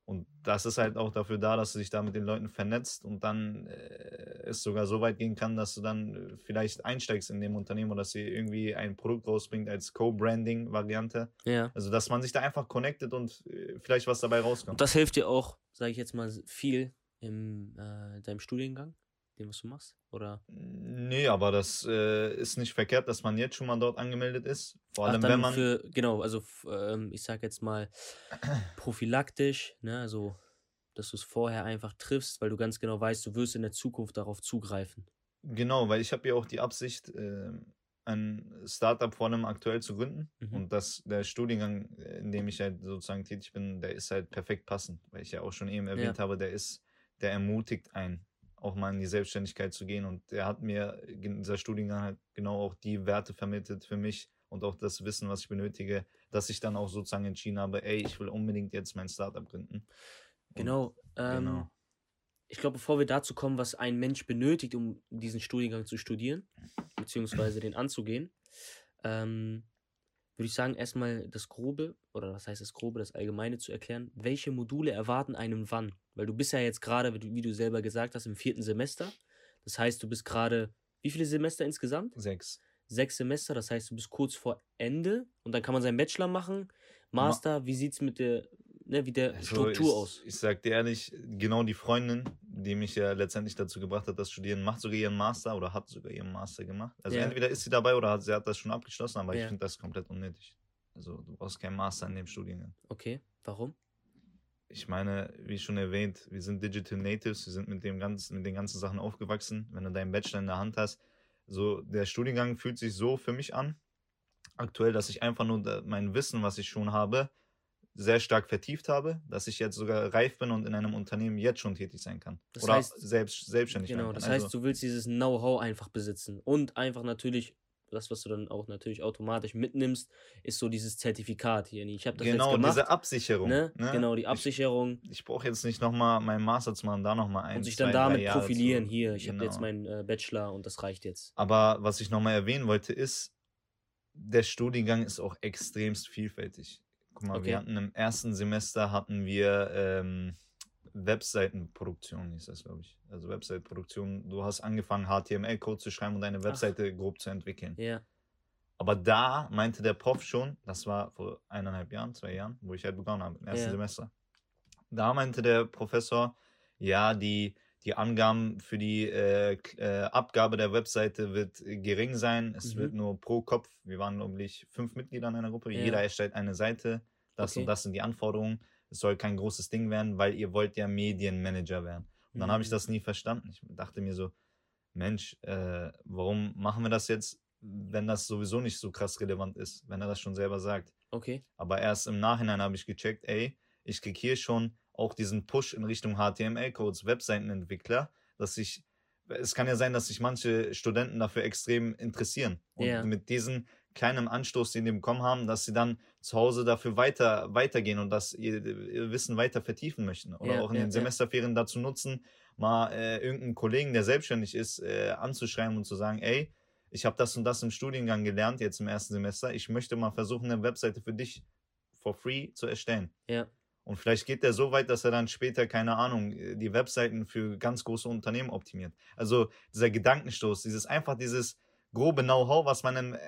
Und das ist halt auch dafür da, dass du dich da mit den Leuten vernetzt und dann äh, es sogar so weit gehen kann, dass du dann äh, vielleicht einsteigst in dem Unternehmen oder dass sie irgendwie ein Produkt rausbringt als Co-Branding-Variante. Ja. Also, dass man sich da einfach connectet und äh, vielleicht was dabei Und rauskommt. das hilft dir auch, sage ich jetzt mal, viel in äh, deinem Studiengang, dem was du machst? Oder? Nee, aber das äh, ist nicht verkehrt, dass man jetzt schon mal dort angemeldet ist. Vor allem, Ach, wenn man. für, genau, also ähm, ich sag jetzt mal [CLEARS THROAT] prophylaktisch, ne, also dass du es vorher einfach triffst, weil du ganz genau weißt, du wirst in der Zukunft darauf zugreifen. Genau, weil ich habe ja auch die Absicht, äh, ein Startup vor allem aktuell zu gründen. Mhm. Und das, der Studiengang, in dem ich halt sozusagen tätig bin, der ist halt perfekt passend, weil ich ja auch schon eben erwähnt habe, der ist, der ermutigt einen, auch mal in die Selbstständigkeit zu gehen. Und der hat mir, dieser Studiengang halt genau auch die Werte vermittelt für mich und auch das Wissen, was ich benötige, dass ich dann auch sozusagen entschieden habe, ey, ich will unbedingt jetzt mein Startup gründen. Und- Genau. Ähm, genau. Ich glaube, bevor wir dazu kommen, was ein Mensch benötigt, um diesen Studiengang zu studieren, beziehungsweise den anzugehen, ähm, würde ich sagen, erstmal das Grobe, oder was heißt das Grobe, das Allgemeine zu erklären. Welche Module erwarten einen wann? Weil du bist ja jetzt gerade, wie du- selber gesagt hast, im vierten Semester. Das heißt, du bist gerade, wie viele Semester insgesamt? Sechs. Sechs Semester, das heißt, du bist kurz vor Ende und dann kann man seinen Bachelor machen. Master, wie sieht's mit der, ne, wie der Also Struktur ich, aus? Ich sag dir ehrlich, genau die Freundin, die mich ja letztendlich dazu gebracht hat, das Studieren, macht sogar ihren Master oder hat sogar ihren Master gemacht. Also Ja. entweder ist sie dabei oder hat, sie hat das schon abgeschlossen, aber Ja. ich finde das komplett unnötig. Also du brauchst keinen Master in dem Studiengang. Okay, warum? Ich meine, wie schon erwähnt, wir sind Digital Natives, wir sind mit dem ganzen, mit den ganzen Sachen aufgewachsen. Wenn du deinen Bachelor in der Hand hast, so der Studiengang fühlt sich so für mich an, aktuell, dass ich einfach nur mein Wissen, was ich schon habe, sehr stark vertieft habe, dass ich jetzt sogar reif bin und in einem Unternehmen jetzt schon tätig sein kann. Das Oder heißt- selbst, selbstständig Genau, das heißt, also, du willst dieses Know-how einfach besitzen und einfach natürlich das, was du dann auch natürlich automatisch mitnimmst, ist so dieses Zertifikat hier. Ich habe das genau, jetzt gemacht. diese Absicherung. Ne? Ne? Genau, die Absicherung. Ich, ich brauche jetzt nicht nochmal meinen Master zu machen, da nochmal ein. und sich dann damit profilieren. zu- Hier, ich habe genau. jetzt meinen äh, Bachelor und das reicht jetzt. Aber was ich nochmal erwähnen wollte, ist, der Studiengang ist auch extremst vielfältig. Guck mal, Okay. wir hatten im ersten Semester hatten wir ähm, Webseitenproduktion, hieß das, glaube ich. Also Webseitenproduktion. Du hast angefangen, HTML-Code zu schreiben und deine Webseite grob zu entwickeln. Ja, Aber da meinte der Prof schon, das war vor eineinhalb Jahren, zwei Jahren, wo ich halt begonnen habe, im ersten Ja. Semester. Da meinte der Professor, ja, die, die Angaben für die äh, äh, Abgabe der Webseite wird gering sein. Es Mhm. wird nur pro Kopf, wir waren, glaube ich, fünf Mitglieder in einer Gruppe, Ja. jeder erstellt eine Seite. Das Okay. und das sind die Anforderungen. Es soll kein großes Ding werden, weil ihr wollt ja Medienmanager werden. Und dann habe ich Mhm. das nie verstanden. Ich dachte mir so, Mensch, äh, warum machen wir das jetzt, wenn das sowieso nicht so krass relevant ist, wenn er das schon selber sagt. okay. Aber erst im Nachhinein habe ich gecheckt, ey, ich krieg hier schon auch diesen Push in Richtung HTML-Codes, Webseitenentwickler, dass ich, es kann ja sein, dass sich manche Studenten dafür extrem interessieren. Und Ja. mit diesem kleinen Anstoß, den die bekommen haben, dass sie dann zu Hause dafür weiter, weitergehen und das ihr, ihr Wissen weiter vertiefen möchten. Oder Ja, auch in ja, den. Semesterferien dazu nutzen, mal äh, irgendeinen Kollegen, der selbstständig ist, äh, anzuschreiben und zu sagen, ey, ich habe das und das im Studiengang gelernt, jetzt im ersten Semester. Ich möchte mal versuchen, eine Webseite für dich for free zu erstellen. Ja, Und vielleicht geht der so weit, dass er dann später, keine Ahnung, die Webseiten für ganz große Unternehmen optimiert. Also dieser Gedankenstoß, dieses einfach dieses grobe Know-how, was man im äh,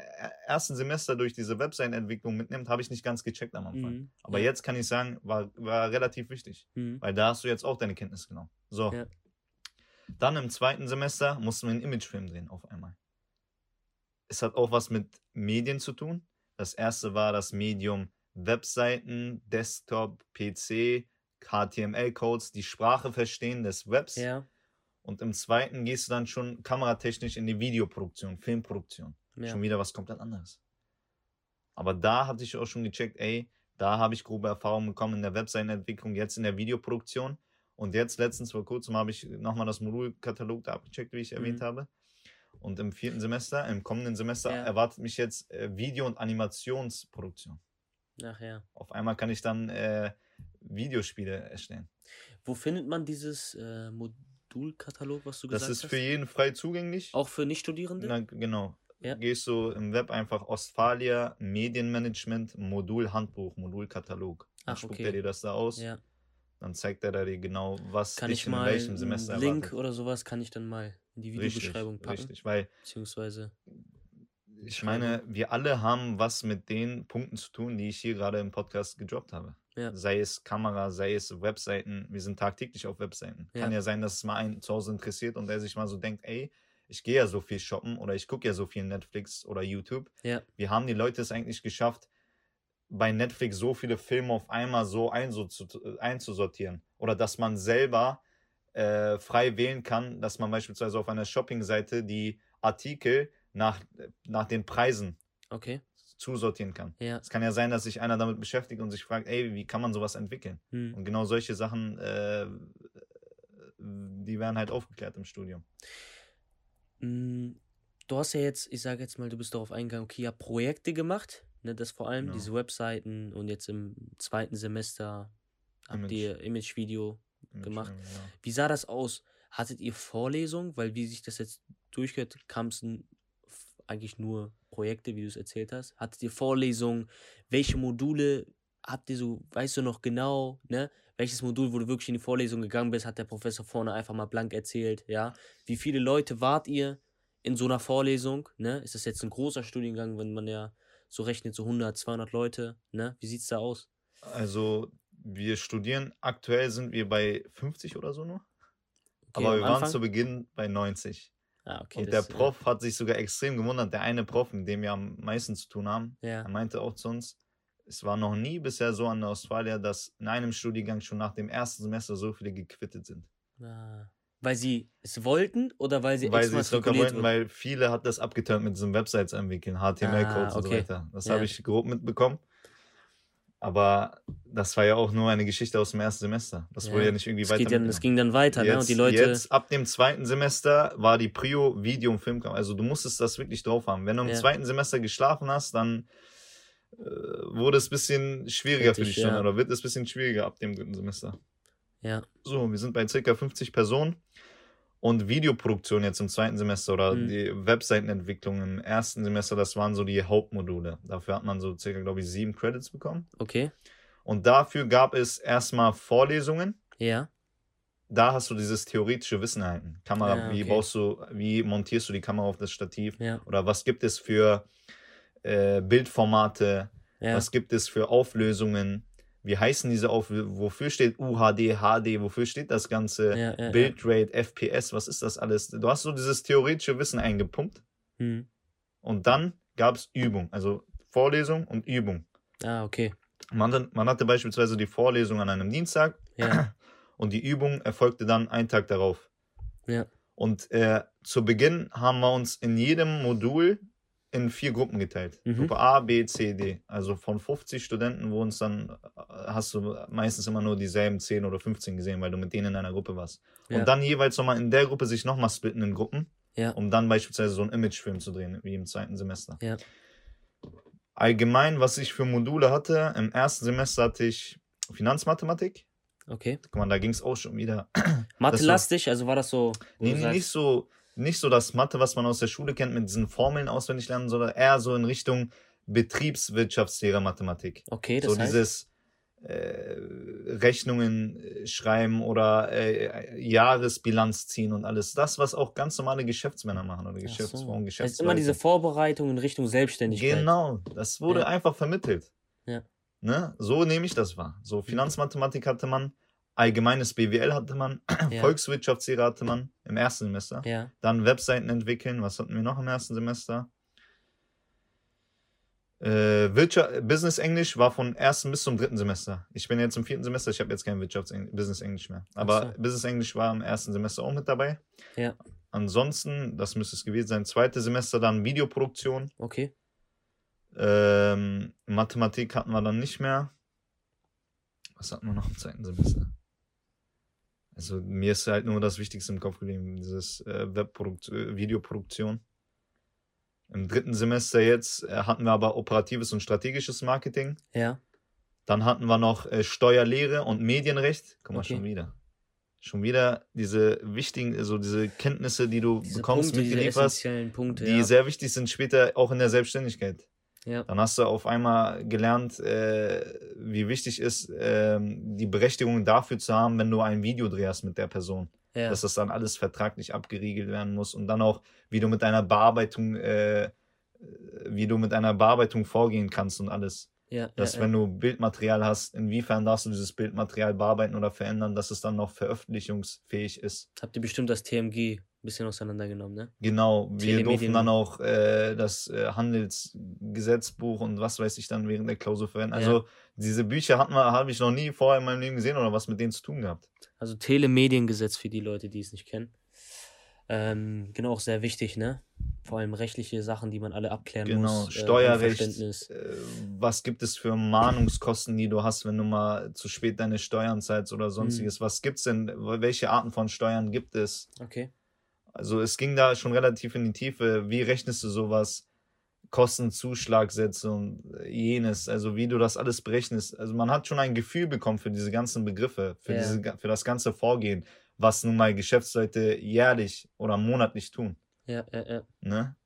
ersten Semester durch diese Webseitenentwicklung mitnimmt, habe ich nicht ganz gecheckt am Anfang. Mhm. Aber ja. jetzt kann ich sagen, war, war relativ wichtig, Mhm. weil da hast du jetzt auch deine Kenntnis genommen. So. Ja. Dann im zweiten Semester mussten wir einen Imagefilm drehen auf einmal. Es hat auch was mit Medien zu tun. Das erste war das Medium Webseiten, Desktop, PC, HTML-Codes, die Sprache verstehen des Webs. Ja, Und im zweiten gehst du dann schon kameratechnisch in die Videoproduktion, Filmproduktion. ja. Schon wieder was komplett anderes. Aber da hatte ich auch schon gecheckt, ey, da habe ich grobe Erfahrungen bekommen in der Webseitenentwicklung, jetzt in der Videoproduktion. Und jetzt letztens vor kurzem habe ich nochmal das Modulkatalog da abgecheckt, wie ich erwähnt Mhm. habe. Und im vierten Semester, im kommenden Semester, Ja. erwartet mich jetzt äh, Video- und Animationsproduktion. Ach ja. Auf einmal kann ich dann äh, Videospiele erstellen. Wo findet man dieses äh, Modulkatalog, was du Das gesagt ist hast? für jeden frei zugänglich. Auch für Nichtstudierende? Na, genau. Ja. Gehst du im Web einfach Ostfalia, Medienmanagement, Modulhandbuch, Modulkatalog. Dann Ach, spuckt okay. er dir das da aus. Ja. Dann zeigt er dir genau, was Kann ich in welchem Semester Link erwartet. oder sowas kann ich dann mal in die Videobeschreibung richtig, packen. richtig, weil Beziehungsweise. ich meine, wir alle haben was mit den Punkten zu tun, die ich hier gerade im Podcast gedroppt habe. Ja. Sei es Kamera, sei es Webseiten. Wir sind tagtäglich auf Webseiten. Kann Ja. ja sein, dass es mal einen zu Hause interessiert und der sich mal so denkt, ey, ich gehe ja so viel shoppen oder ich gucke ja so viel Netflix oder YouTube. Ja. Wie haben die Leute es eigentlich geschafft, bei Netflix so viele Filme auf einmal so einzusortieren? Oder dass man selber äh, frei wählen kann, dass man beispielsweise auf einer Shoppingseite die Artikel nach, nach den Preisen Okay. Zusortieren kann. Ja. Es kann ja sein, dass sich einer damit beschäftigt und sich fragt, ey, wie kann man sowas entwickeln? Hm. Und genau solche Sachen, äh, die werden halt aufgeklärt im Studium. Mm, Du hast ja jetzt, ich sage jetzt mal, du bist darauf eingegangen, okay, ja, Projekte gemacht, ne, das vor allem, Genau. diese Webseiten und jetzt im zweiten Semester habt Image. ihr Image-Video. Gemacht. Im Studium, Wie sah das aus? Hattet ihr Vorlesungen? Weil wie sich das jetzt durchgehört, kam es eigentlich nur Projekte, wie du es erzählt hast. Hattet ihr Vorlesungen? Welche Module habt ihr so, weißt du noch genau, ne? Welches Modul, wo du wirklich in die Vorlesung gegangen bist, hat der Professor vorne einfach mal blank erzählt, ja? Wie viele Leute wart ihr in so einer Vorlesung, ne? Ist das jetzt ein großer Studiengang, wenn man ja so rechnet, so 100, 200 Leute, ne? Wie sieht's da aus? Also, wir studieren, aktuell sind wir bei 50 oder so nur. Okay, aber wir waren zu Beginn bei 90. Ah, okay, und das, der Prof hat sich sogar extrem gewundert. Der eine Prof, mit dem wir am meisten zu tun haben, Ja, er ja. meinte auch zu uns, es war noch nie bisher so an der Ostfalia, dass in einem Studiengang schon nach dem ersten Semester so viele gequittet sind. Ah. Weil sie es wollten oder weil sie weil sie es locker wollten, weil viele hat das abgeturnt mit diesem Websites entwickeln, HTML-Codes Ah, und so okay. weiter. Das Ja. habe ich grob mitbekommen. Aber das war ja auch nur eine Geschichte aus dem ersten Semester. Das wurde ja nicht irgendwie es weiter. ja, das ging dann weiter, jetzt, ne? Und die Leute. Jetzt ab dem zweiten Semester war die Prio Video und Filmkamera. Also du musstest das wirklich drauf haben. Wenn du im Ja. zweiten Semester geschlafen hast, dann äh, wurde es ein bisschen schwieriger für Kritisch, dich dann, ja. oder wird es ein bisschen schwieriger ab dem dritten Semester. ja, So, wir sind bei circa 50 Personen. Und Videoproduktion jetzt im zweiten Semester oder Mhm. die Webseitenentwicklung im ersten Semester, das waren so die Hauptmodule. Dafür hat man so circa, glaube ich, sieben Credits bekommen. okay. Und dafür gab es erstmal Vorlesungen. Ja, Da hast du dieses theoretische Wissen erhalten. Kamera, Ja, wie okay. baust du, wie montierst du die Kamera auf das Stativ? ja, Oder was gibt es für äh, Bildformate? ja. Was gibt es für Auflösungen? Wie heißen diese Auflösungen? Wofür steht UHD, HD? Wofür steht das Ganze? ja, ja, ja. Bildrate, FPS, was ist das alles? Du hast so dieses theoretische Wissen eingepumpt Hm. und dann gab es Übung, also Vorlesung und Übung. Ah, okay. Man, hatte- man hatte beispielsweise die Vorlesung an einem Dienstag Ja, [CLEARS THROAT] und die Übung erfolgte dann einen Tag darauf. Ja. Und äh, zu Beginn haben wir uns in jedem Modul in vier Gruppen geteilt. Mhm. Gruppe A, B, C, D. Also von 50 Studenten, wo uns dann, äh, hast du meistens immer nur dieselben 10 oder 15 gesehen, weil du mit denen in einer Gruppe warst. Ja. Und dann jeweils nochmal in der Gruppe sich nochmal splitten in Gruppen, Ja. um dann beispielsweise so einen Imagefilm zu drehen, wie im zweiten Semester. Ja. Allgemein, was ich für Module hatte, im ersten Semester hatte ich Finanzmathematik. okay. Guck mal, da ging es auch schon wieder. [CLEARS THROAT] Mathe-lastig, also war das so. Nee, nee, nicht so, nicht so das Mathe, was man aus der Schule kennt, mit diesen Formeln auswendig lernen, sondern eher so in Richtung Betriebswirtschaftslehrer Mathematik. Okay, das so heißt. dieses äh, Rechnungen äh, schreiben oder äh, Jahresbilanz ziehen und alles. Das, was auch ganz normale Geschäftsmänner machen oder Geschäftsfrauen, so. Geschäftsleute. Es ist immer diese Vorbereitung in Richtung Selbstständigkeit. Genau, das wurde Ja. einfach vermittelt. Ja. Ne? So nehme ich das wahr. So Finanzmathematik hatte man, allgemeines BWL hatte man, [CLEARS THROAT] Ja. Volkswirtschaftslehre hatte man im ersten Semester. Ja, Dann Webseiten entwickeln. Was hatten wir noch im ersten Semester? Äh, Wirtschaft, Business Englisch war von ersten bis zum dritten Semester. Ich bin jetzt im vierten Semester, ich habe jetzt kein Wirtschafts Business Englisch mehr. Aber so. Business Englisch war im ersten Semester auch mit dabei. Ja. Ansonsten, das müsste es gewesen sein, zweite Semester dann Videoproduktion. okay. Ähm, Mathematik hatten wir dann nicht mehr. Was hatten wir noch im zweiten Semester? Also mir ist halt nur das Wichtigste im Kopf geblieben, dieses äh, Webprodukt, äh, Videoproduktion. Im dritten Semester jetzt äh, hatten wir aber operatives und strategisches Marketing. Ja, Dann hatten wir noch äh, Steuerlehre und Medienrecht. Guck mal, Okay. schon wieder. Schon wieder diese wichtigen, also diese Kenntnisse, die du diese bekommst, Punkte, mitgeliefert, Punkte. die ja. sehr wichtig sind später auch in der Selbstständigkeit. Ja. Dann hast du auf einmal gelernt, äh, wie wichtig ist, ähm, die Berechtigung dafür zu haben, wenn du ein Video drehst mit der Person. ja. Dass das dann alles vertraglich abgeriegelt werden muss und dann auch, wie du mit deiner Bearbeitung, äh, wie du mit einer Bearbeitung vorgehen kannst und alles. ja, Dass ja, wenn du Bildmaterial hast, inwiefern darfst du dieses Bildmaterial bearbeiten oder verändern, dass es dann noch veröffentlichungsfähig ist. Habt ihr bestimmt das TMG bisschen auseinandergenommen, ne? Genau, wir Telemedien. durften dann auch äh, das äh, Handelsgesetzbuch und was weiß ich dann während der Klausur verwenden. Ja. Also diese Bücher hatten wir, habe ich noch nie vorher in meinem Leben gesehen oder was mit denen zu tun gehabt. Also Telemediengesetz für die Leute, die es nicht kennen. Ähm, genau, auch sehr wichtig, ne? Vor allem rechtliche Sachen, die man alle abklären Genau, muss. äh, Steuerrecht. Äh, was gibt es für Mahnungskosten, die du hast, wenn du mal zu spät deine Steuern zahlst oder Mhm. sonstiges? Was gibt's denn? Welche Arten von Steuern gibt es? Okay. Also es ging da schon relativ in die Tiefe. Wie rechnest du sowas? Kostenzuschlagsätze und jenes, also wie du das alles berechnest. Also man hat schon ein Gefühl bekommen für diese ganzen Begriffe, für, Ja. diese, für das ganze Vorgehen, was nun mal Geschäftsleute jährlich oder monatlich tun. Ja, ja, ja. Ne?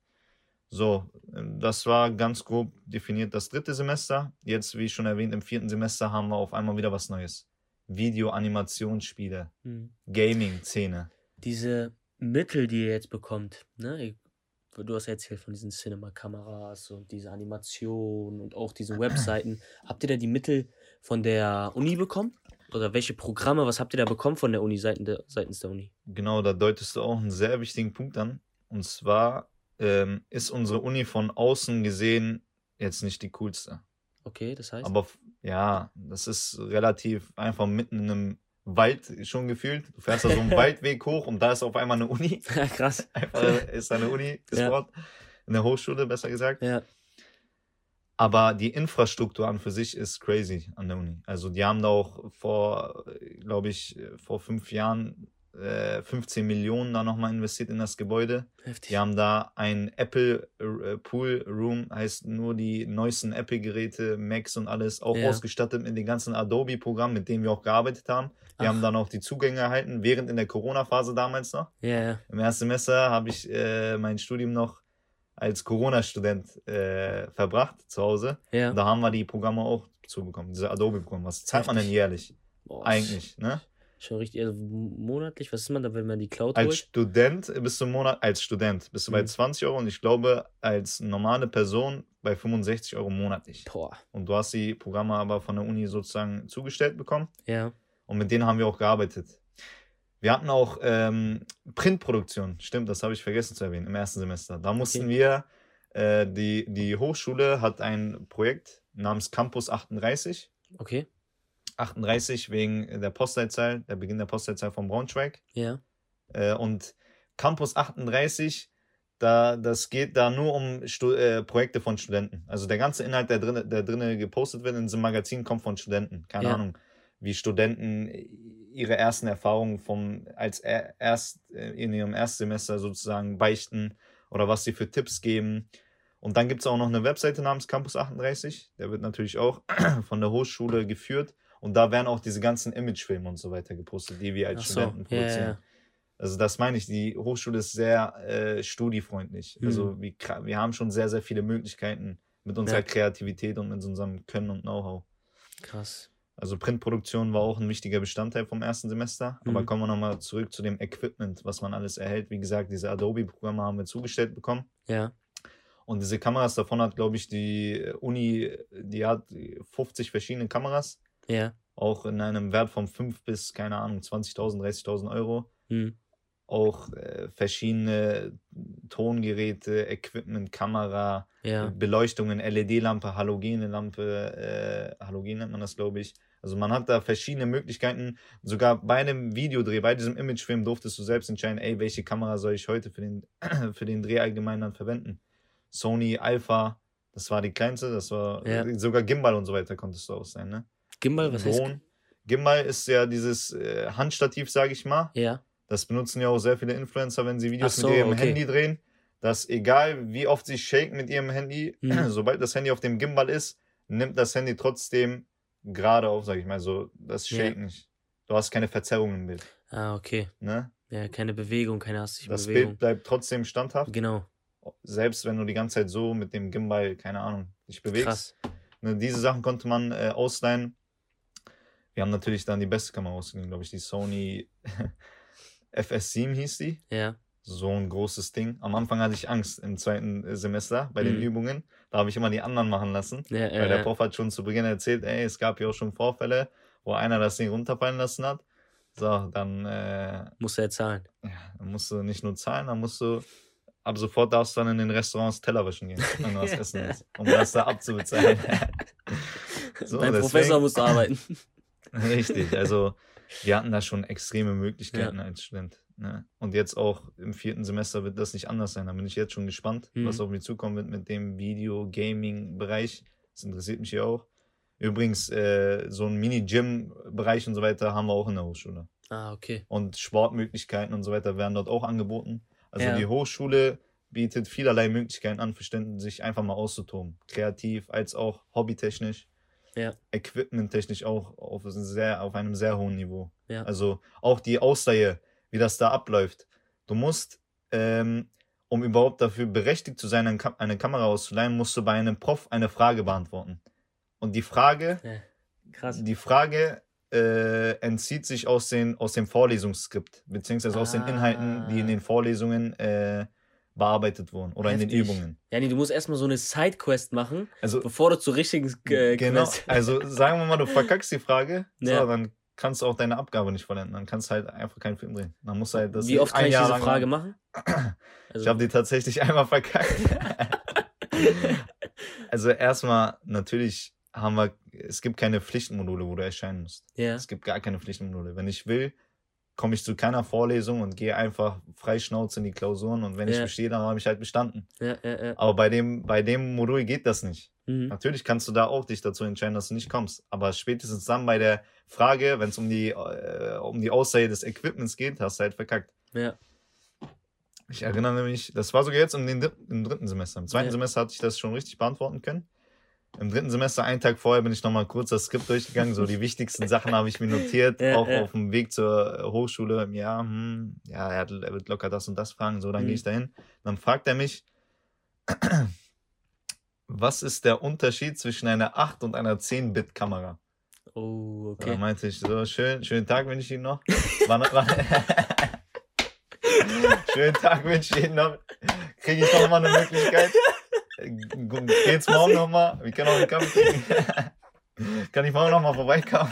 So, ähm, das war ganz grob definiert das dritte Semester. Jetzt, wie schon erwähnt, im vierten Semester haben wir auf einmal wieder was Neues. Video, Animationsspiele, Hm. Gaming-Szene. Diese Mittel, die ihr jetzt bekommt, ne? Du hast ja erzählt von diesen Cinema-Kameras und diese Animation und auch diesen Webseiten. habt ihr da die Mittel von der Uni bekommen? Oder welche Programme, was habt ihr da bekommen von der Uni, seitens der, seitens der Uni? Genau, da deutest du auch einen sehr wichtigen Punkt an. Und zwar ähm, ist unsere Uni von außen gesehen jetzt nicht die coolste. Okay, das heißt? Aber ja, das ist relativ einfach mitten in einem Wald schon gefühlt. Du fährst da so einen [LAUGHS] Waldweg hoch und da ist auf einmal eine Uni. [LAUGHS] Krass. [LAUGHS] Einfach ist da eine Uni, das Ja. Wort. Eine Hochschule, besser gesagt. Ja, Aber die Infrastruktur an für sich ist crazy an der Uni. Also die haben da auch vor, glaube ich, vor fünf Jahren äh, 15 Millionen da nochmal investiert in das Gebäude. Heftig. Die haben da ein Apple äh, Pool Room, heißt nur die neuesten Apple-Geräte, Macs und alles, auch Ja. ausgestattet mit den ganzen Adobe-Programmen, mit denen wir auch gearbeitet haben. Wir Ach. haben dann auch die Zugänge erhalten, während in der Corona-Phase damals noch. Ja, ja. Im ersten Semester habe ich äh, mein Studium noch als Corona-Student äh, verbracht zu Hause. Ja. Und da haben wir die Programme auch zubekommen, diese Adobe-Programme. Was zahlt man denn jährlich? Boah, Eigentlich, ne? Schon richtig, also monatlich, was ist man da, wenn man die Cloud Als holt? Student bist du Monat, als Student bist du bei Mhm. 20 Euro und ich glaube, als normale Person bei 65 Euro monatlich. Boah, Und du hast die Programme aber von der Uni sozusagen zugestellt bekommen ja. Und mit denen haben wir auch gearbeitet. Wir hatten auch ähm, Printproduktion, stimmt, das habe ich vergessen zu erwähnen, im ersten Semester. Da mussten Okay. wir, äh, die, die Hochschule hat ein Projekt namens Campus 38. Okay. 38 wegen der Postleitzahl, der Beginn der Postleitzahl von Braunschweig. Ja. Äh, und Campus 38, da, das geht da nur um Stu äh, Projekte von Studenten. Also der ganze Inhalt, der drin, der drinne gepostet wird in diesem Magazin, kommt von Studenten. Keine Ja. Ahnung, wie Studenten ihre ersten Erfahrungen vom, als er, erst äh, in ihrem Erstsemester sozusagen beichten oder was sie für Tipps geben. Und dann gibt es auch noch eine Webseite namens Campus 38. Der wird natürlich auch [CLEARS THROAT] von der Hochschule geführt. Und da werden auch diese ganzen Imagefilme und so weiter gepostet, die wir als so, Studenten produzieren. ja. Also das meine ich, die Hochschule ist sehr äh, studiefreundlich. Mhm. Also wir, wir haben schon sehr, sehr viele Möglichkeiten mit unserer Ja. Kreativität und mit unserem Können und Know-how. Krass. Also Printproduktion war auch ein wichtiger Bestandteil vom ersten Semester. Aber Mhm. kommen wir nochmal zurück zu dem Equipment, was man alles erhält. Wie gesagt, diese Adobe-Programme haben wir zugestellt bekommen. Ja. Und diese Kameras, davon hat, glaube ich, die Uni, die hat 50 verschiedene Kameras. Ja. Auch in einem Wert von 5 bis, keine Ahnung, 20.000, 30.000 Euro. Hm. auch äh, verschiedene Tongeräte, Equipment, Kamera, Ja. Beleuchtungen, LED-Lampe, halogene Lampe, äh, Halogen nennt man das, glaube ich. Also man hat da verschiedene Möglichkeiten. Sogar bei einem Videodreh, bei diesem Imagefilm durftest du selbst entscheiden, ey, welche Kamera soll ich heute für den, [CLEARS THROAT] für den Dreh allgemein dann verwenden. Sony Alpha, das war die kleinste, das war Ja. sogar Gimbal und so weiter konntest du auch sein, ne? Gimbal, was heißt? Drohnen. Gimbal ist ja dieses äh, Handstativ, sage ich mal. Ja. Das benutzen ja auch sehr viele Influencer, wenn sie Videos so, mit ihrem okay. Handy drehen. Dass egal wie oft sie shaken mit ihrem Handy, Mhm. [CLEARS THROAT] sobald das Handy auf dem Gimbal ist, nimmt das Handy trotzdem gerade auf, sag ich mal. So, das Ja. shake nicht. Du hast keine Verzerrung im Bild. Ah, okay. Ne? Ja, keine Bewegung, keine hastige Das Bewegung. Bild bleibt trotzdem standhaft. Genau. Selbst wenn du die ganze Zeit so mit dem Gimbal, keine Ahnung, dich bewegst. Krass. Ne, diese Sachen konnte man äh, ausleihen. Wir haben natürlich dann die beste Kamera ausgeliehen, glaube ich, die Sony [LAUGHS] FS7 hieß die. Ja. So ein großes Ding. Am Anfang hatte ich Angst im zweiten äh, Semester bei den Mhm. Übungen. Da habe ich immer die anderen machen lassen. Ja, Weil ja, der ja. Prof hat schon zu Beginn erzählt, ey, es gab ja auch schon Vorfälle, wo einer das Ding runterfallen lassen hat. So, dann, äh, Muss er zahlen. ja, dann musst du nicht nur zahlen, dann musst du, ab sofort darfst du dann in den Restaurants Teller wischen gehen, wenn du was [LAUGHS] essen willst, um das da abzubezahlen. [LAUGHS] So, Dein deswegen- Professor muss arbeiten. [LAUGHS] Richtig, also wir hatten da schon extreme Möglichkeiten als Student. Ne? Und jetzt auch im vierten Semester wird das nicht anders sein. Da bin ich jetzt schon gespannt, Mhm. was auf mich zukommen wird mit dem Video-Gaming-Bereich. Das interessiert mich ja auch. Übrigens, äh, so ein Mini-Gym-Bereich und so weiter haben wir auch in der Hochschule. Ah, okay. Und Sportmöglichkeiten und so weiter werden dort auch angeboten. Also Ja. die Hochschule bietet vielerlei Möglichkeiten an, für Studenten sich einfach mal auszutoben. Kreativ als auch hobbytechnisch. Ja. Equipment-technisch auch auf, sehr, auf einem sehr hohen Niveau. Ja. Also auch die Ausleihe, wie das da abläuft. Du musst, ähm, um überhaupt dafür berechtigt zu sein, eine Kam- eine Kamera auszuleihen, musst du bei einem Prof eine Frage beantworten. Und die Frage, Ja. Die Frage äh, entzieht sich aus, den, aus dem Vorlesungsskript, beziehungsweise aus den Inhalten, die in den Vorlesungen äh, bearbeitet wurden oder in den Heftig. Übungen. Ja, nee, du musst erstmal so eine Sidequest machen, Also, bevor du zur richtigen äh, genau, also sagen wir mal, du verkackst die Frage, Ja. so, dann kannst du auch deine Abgabe nicht vollenden. Dann kannst du halt einfach keinen Film drehen. Dann musst halt das Wie oft ein kann ich Jahr diese Frage machen. [CLEARS THROAT] Also, Ich habe die tatsächlich [LAUGHS] einmal verkackt. [LAUGHS] also erstmal, natürlich haben wir, es gibt keine Pflichtmodule, wo du erscheinen musst. ja. Es gibt gar keine Pflichtmodule. Wenn ich will, komme ich zu keiner Vorlesung und gehe einfach frei Schnauze in die Klausuren und wenn ich Ja. bestehe, dann habe ich halt bestanden. Ja. Aber bei dem, bei dem Modul geht das nicht. Mhm. Natürlich kannst du da auch dich dazu entscheiden, dass du nicht kommst. Aber spätestens dann bei der Frage, wenn es um die, äh, um die Aussage des Equipments geht, hast du halt verkackt. Ja. Ich erinnere mich, das war sogar jetzt im, im dritten Semester. Im zweiten ja. Semester hatte ich das schon richtig beantworten können. Im dritten Semester, einen Tag vorher, bin ich nochmal kurz das Skript durchgegangen. So die [LAUGHS] wichtigsten Sachen habe ich mir notiert, ja, auch ja. auf dem Weg zur Hochschule. Ja, hm, ja, er, er, wird locker das und das fragen. So, dann mhm. gehe ich dahin. Dann fragt er mich, was ist der Unterschied zwischen einer 8 und einer 10-Bit-Kamera? Oh, okay. Da meinte ich so, schön, schönen Tag wünsche ich Ihnen noch. [LAUGHS] Wann, wann, [LAUGHS] schönen Tag wünsche ich Ihnen noch. Kriege ich noch mal eine Möglichkeit? Geht's morgen noch mal? Wir können auch einen Kaffee trinken. [LAUGHS] Kann ich morgen noch mal vorbeikommen?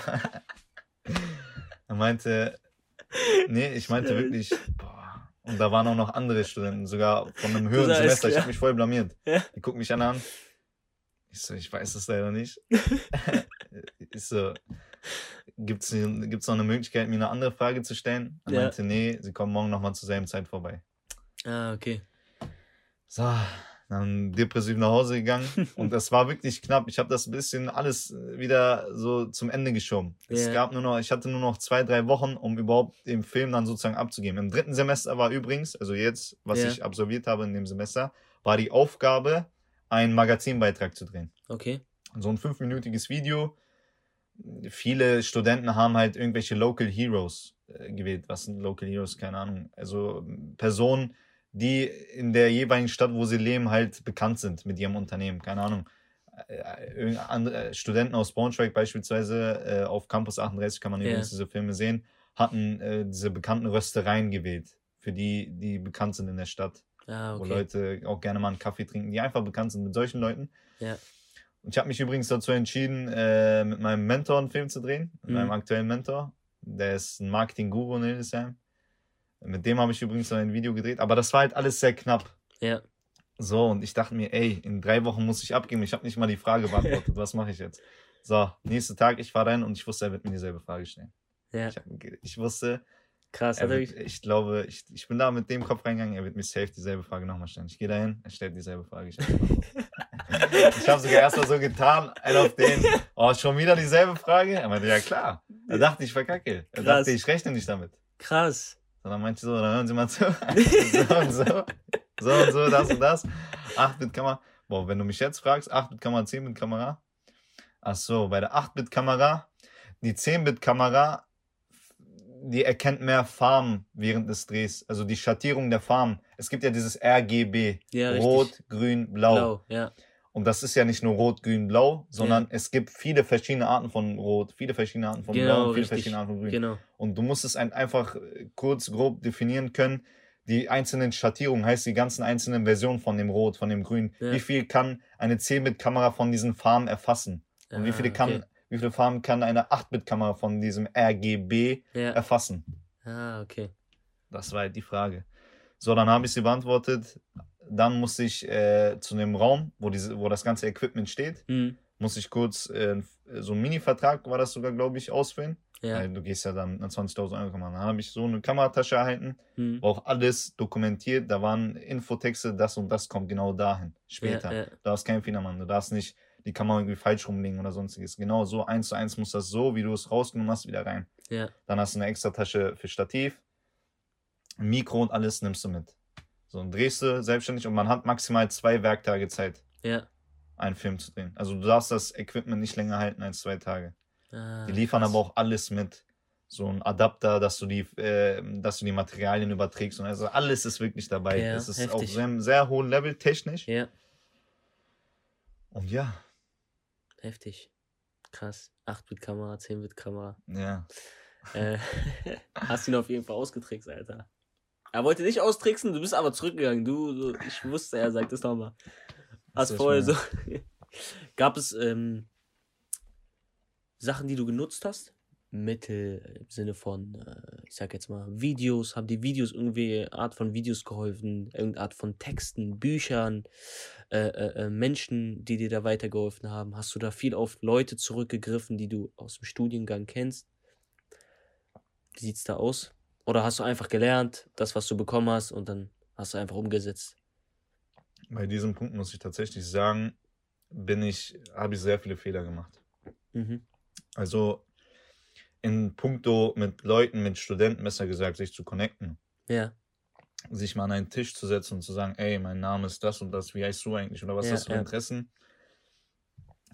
Er meinte, nee, ich meinte wirklich, boah. Und da waren auch noch andere Studenten, sogar von einem höheren Semester. Ich ja. habe mich voll blamiert. Ja. Die gucken mich an, an. Ich so, ich weiß es leider nicht. [LAUGHS] [LAUGHS] ich so, gibt's, gibt's noch eine Möglichkeit, mir eine andere Frage zu stellen? Er ja. meinte, nee, sie kommen morgen nochmal zur selben Zeit vorbei. Ah, okay. So, dann depressiv nach Hause gegangen [LAUGHS] und das war wirklich knapp. Ich habe das ein bisschen alles wieder so zum Ende geschoben. Yeah. Es gab nur noch, ich hatte nur noch zwei, drei Wochen, um überhaupt den Film dann sozusagen abzugeben. Im dritten Semester war übrigens, also jetzt, was yeah. ich absolviert habe in dem Semester, war die Aufgabe, einen Magazinbeitrag zu drehen. Okay. So ein fünfminütiges Video. Viele Studenten haben halt irgendwelche Local Heroes äh, gewählt. Was sind Local Heroes? Keine Ahnung. Also Personen, die in der jeweiligen Stadt, wo sie leben, halt bekannt sind mit ihrem Unternehmen. Keine Ahnung. Äh, andere, Studenten aus Braunschweig beispielsweise äh, auf Campus 38 kann man yeah. übrigens diese Filme sehen, hatten äh, diese bekannten Röstereien gewählt, für die, die bekannt sind in der Stadt. Ah, okay. Wo Leute auch gerne mal einen Kaffee trinken, die einfach bekannt sind mit solchen Leuten. Ja. Und ich habe mich übrigens dazu entschieden, äh, mit meinem Mentor einen Film zu drehen, mit mhm. meinem aktuellen Mentor. Der ist ein Marketing-Guru in Hildesheim. Mit dem habe ich übrigens ein Video gedreht, aber das war halt alles sehr knapp. Ja. So, und ich dachte mir, ey, in drei Wochen muss ich abgeben. Ich habe nicht mal die Frage beantwortet. [LAUGHS] Was mache ich jetzt? So, nächster Tag, ich fahre rein und ich wusste, er wird mir dieselbe Frage stellen. Ja. Ich, hab, ich wusste, Krass, er wird, ich glaube, ich, ich bin da mit dem Kopf reingegangen, er wird mir safe dieselbe Frage nochmal stellen. Ich gehe dahin, er stellt dieselbe Frage. Ich, [LAUGHS] ich habe sogar erst mal so getan, ein auf den, oh, schon wieder dieselbe Frage? Er meinte, ja klar. Er dachte, ich verkacke. Er Krass. dachte, ich rechne nicht damit. Krass. Und dann meinte ich so, dann hören Sie mal zu. [LAUGHS] so und so. So und so, das und das. 8-Bit-Kamera. Boah, wenn du mich jetzt fragst, 8-Bit-Kamera, 10-Bit-Kamera. Ach so, bei der 8-Bit-Kamera, die 10-Bit-Kamera die erkennt mehr Farben während des Drehs. Also die Schattierung der Farben. Es gibt ja dieses RGB. Ja, Rot, richtig. Grün, Blau. Blau ja. Und das ist ja nicht nur Rot, Grün, Blau, sondern ja. es gibt viele verschiedene Arten von Rot, viele verschiedene Arten von genau, Blau und viele richtig. verschiedene Arten von Grün. Genau. Und du musst es einfach kurz, grob definieren können. Die einzelnen Schattierungen heißt die ganzen einzelnen Versionen von dem Rot, von dem Grün. Ja. Wie viel kann eine 10-Bit-Kamera von diesen Farben erfassen? Und ah, wie viele kann okay wie viele Farben kann eine 8-Bit-Kamera von diesem RGB ja. erfassen? Ah, okay. Das war halt die Frage. So, dann habe ich sie beantwortet. Dann musste ich äh, zu dem Raum, wo, diese, wo das ganze Equipment steht, mhm. muss ich kurz äh, so einen Mini-Vertrag, war das sogar, glaube ich, ausfüllen. Ja. Weil du gehst ja dann 20.000 Euro. Dann habe ich so eine Kameratasche erhalten, mhm. auch alles dokumentiert. Da waren Infotexte, das und das kommt genau dahin. Später. Ja, ja. Da ist kein Fehler, Mann. Du darfst nicht die kann man irgendwie falsch rumlegen oder sonstiges. Genau so eins zu eins muss das so, wie du es rausgenommen hast, wieder rein. Ja. Dann hast du eine extra Tasche für Stativ, Mikro und alles nimmst du mit. So, und drehst du selbstständig und man hat maximal zwei Werktage Zeit, ja. einen Film zu drehen. Also du darfst das Equipment nicht länger halten als zwei Tage. Ah, die liefern krass. aber auch alles mit. So ein Adapter, dass du die, äh, dass du die Materialien überträgst. Und also alles ist wirklich dabei. Ja, es ist heftig. auf sehr, sehr hohem Level technisch. Ja. Und ja, Heftig. Krass. 8-Bit-Kamera, 10-Bit-Kamera. Ja. Äh, [LAUGHS] hast ihn auf jeden Fall ausgetrickst, Alter. Er wollte dich austricksen, du bist aber zurückgegangen. Du, du ich wusste, er sagt das nochmal. Hast vorher so. [LAUGHS] Gab es ähm, Sachen, die du genutzt hast? Mittel im Sinne von, äh, ich sag jetzt mal, Videos, haben die Videos irgendwie Art von Videos geholfen, irgendeine Art von Texten, Büchern, äh, äh, äh, Menschen, die dir da weitergeholfen haben? Hast du da viel auf Leute zurückgegriffen, die du aus dem Studiengang kennst? Wie sieht's da aus? Oder hast du einfach gelernt, das, was du bekommen hast, und dann hast du einfach umgesetzt? Bei diesem Punkt muss ich tatsächlich sagen, bin ich, habe ich sehr viele Fehler gemacht. Mhm. Also in puncto mit Leuten, mit Studenten, besser gesagt, sich zu connecten. Ja. Sich mal an einen Tisch zu setzen und zu sagen, ey, mein Name ist das und das, wie heißt du eigentlich oder was Ja, hast du für ja. Interessen?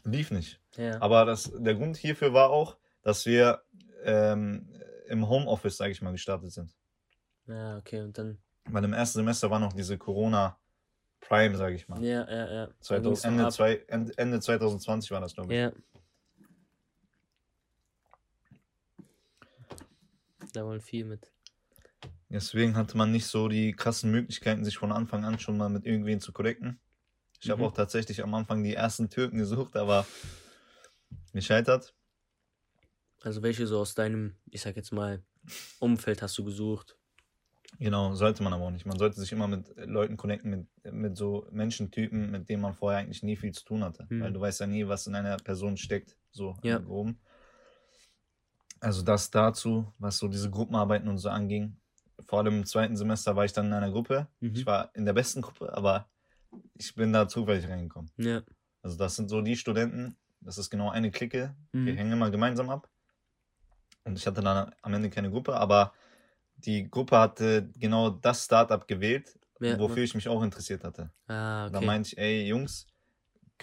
Lief nicht. Ja. Aber das, der Grund hierfür war auch, dass wir ähm, im Homeoffice, sage ich mal, gestartet sind. ja, okay, und dann. Weil im ersten Semester war noch diese Corona Prime, sage ich mal. Ja, ja, ja. Dann 2000, ging's noch Ende, zwei, Ende, Ende 2020 war das, glaube ich. Ja. Da wollen viel mit. Deswegen hatte man nicht so die krassen Möglichkeiten, sich von Anfang an schon mal mit irgendwen zu connecten. Ich habe Mhm. auch tatsächlich am Anfang die ersten Türken gesucht, aber gescheitert. Also welche so aus deinem, ich sag jetzt mal, Umfeld hast du gesucht? Genau, sollte man aber auch nicht. Man sollte sich immer mit Leuten connecten, mit, mit so Menschentypen, mit denen man vorher eigentlich nie viel zu tun hatte. Hm. Weil du weißt ja nie, was in einer Person steckt, so Ja. im Groben. Also das dazu, was so diese Gruppenarbeiten und so anging. Vor allem im zweiten Semester war ich dann in einer Gruppe. Mhm. Ich war in der besten Gruppe, aber ich bin da zufällig reingekommen. Ja. Also das sind so die Studenten, das ist genau eine Clique, wir Mhm. hängen immer gemeinsam ab. Und ich hatte dann am Ende keine Gruppe, aber die Gruppe hatte genau das Startup gewählt, Ja, wofür ich mich auch interessiert hatte. Ah, Da okay. meinte ich, ey Jungs,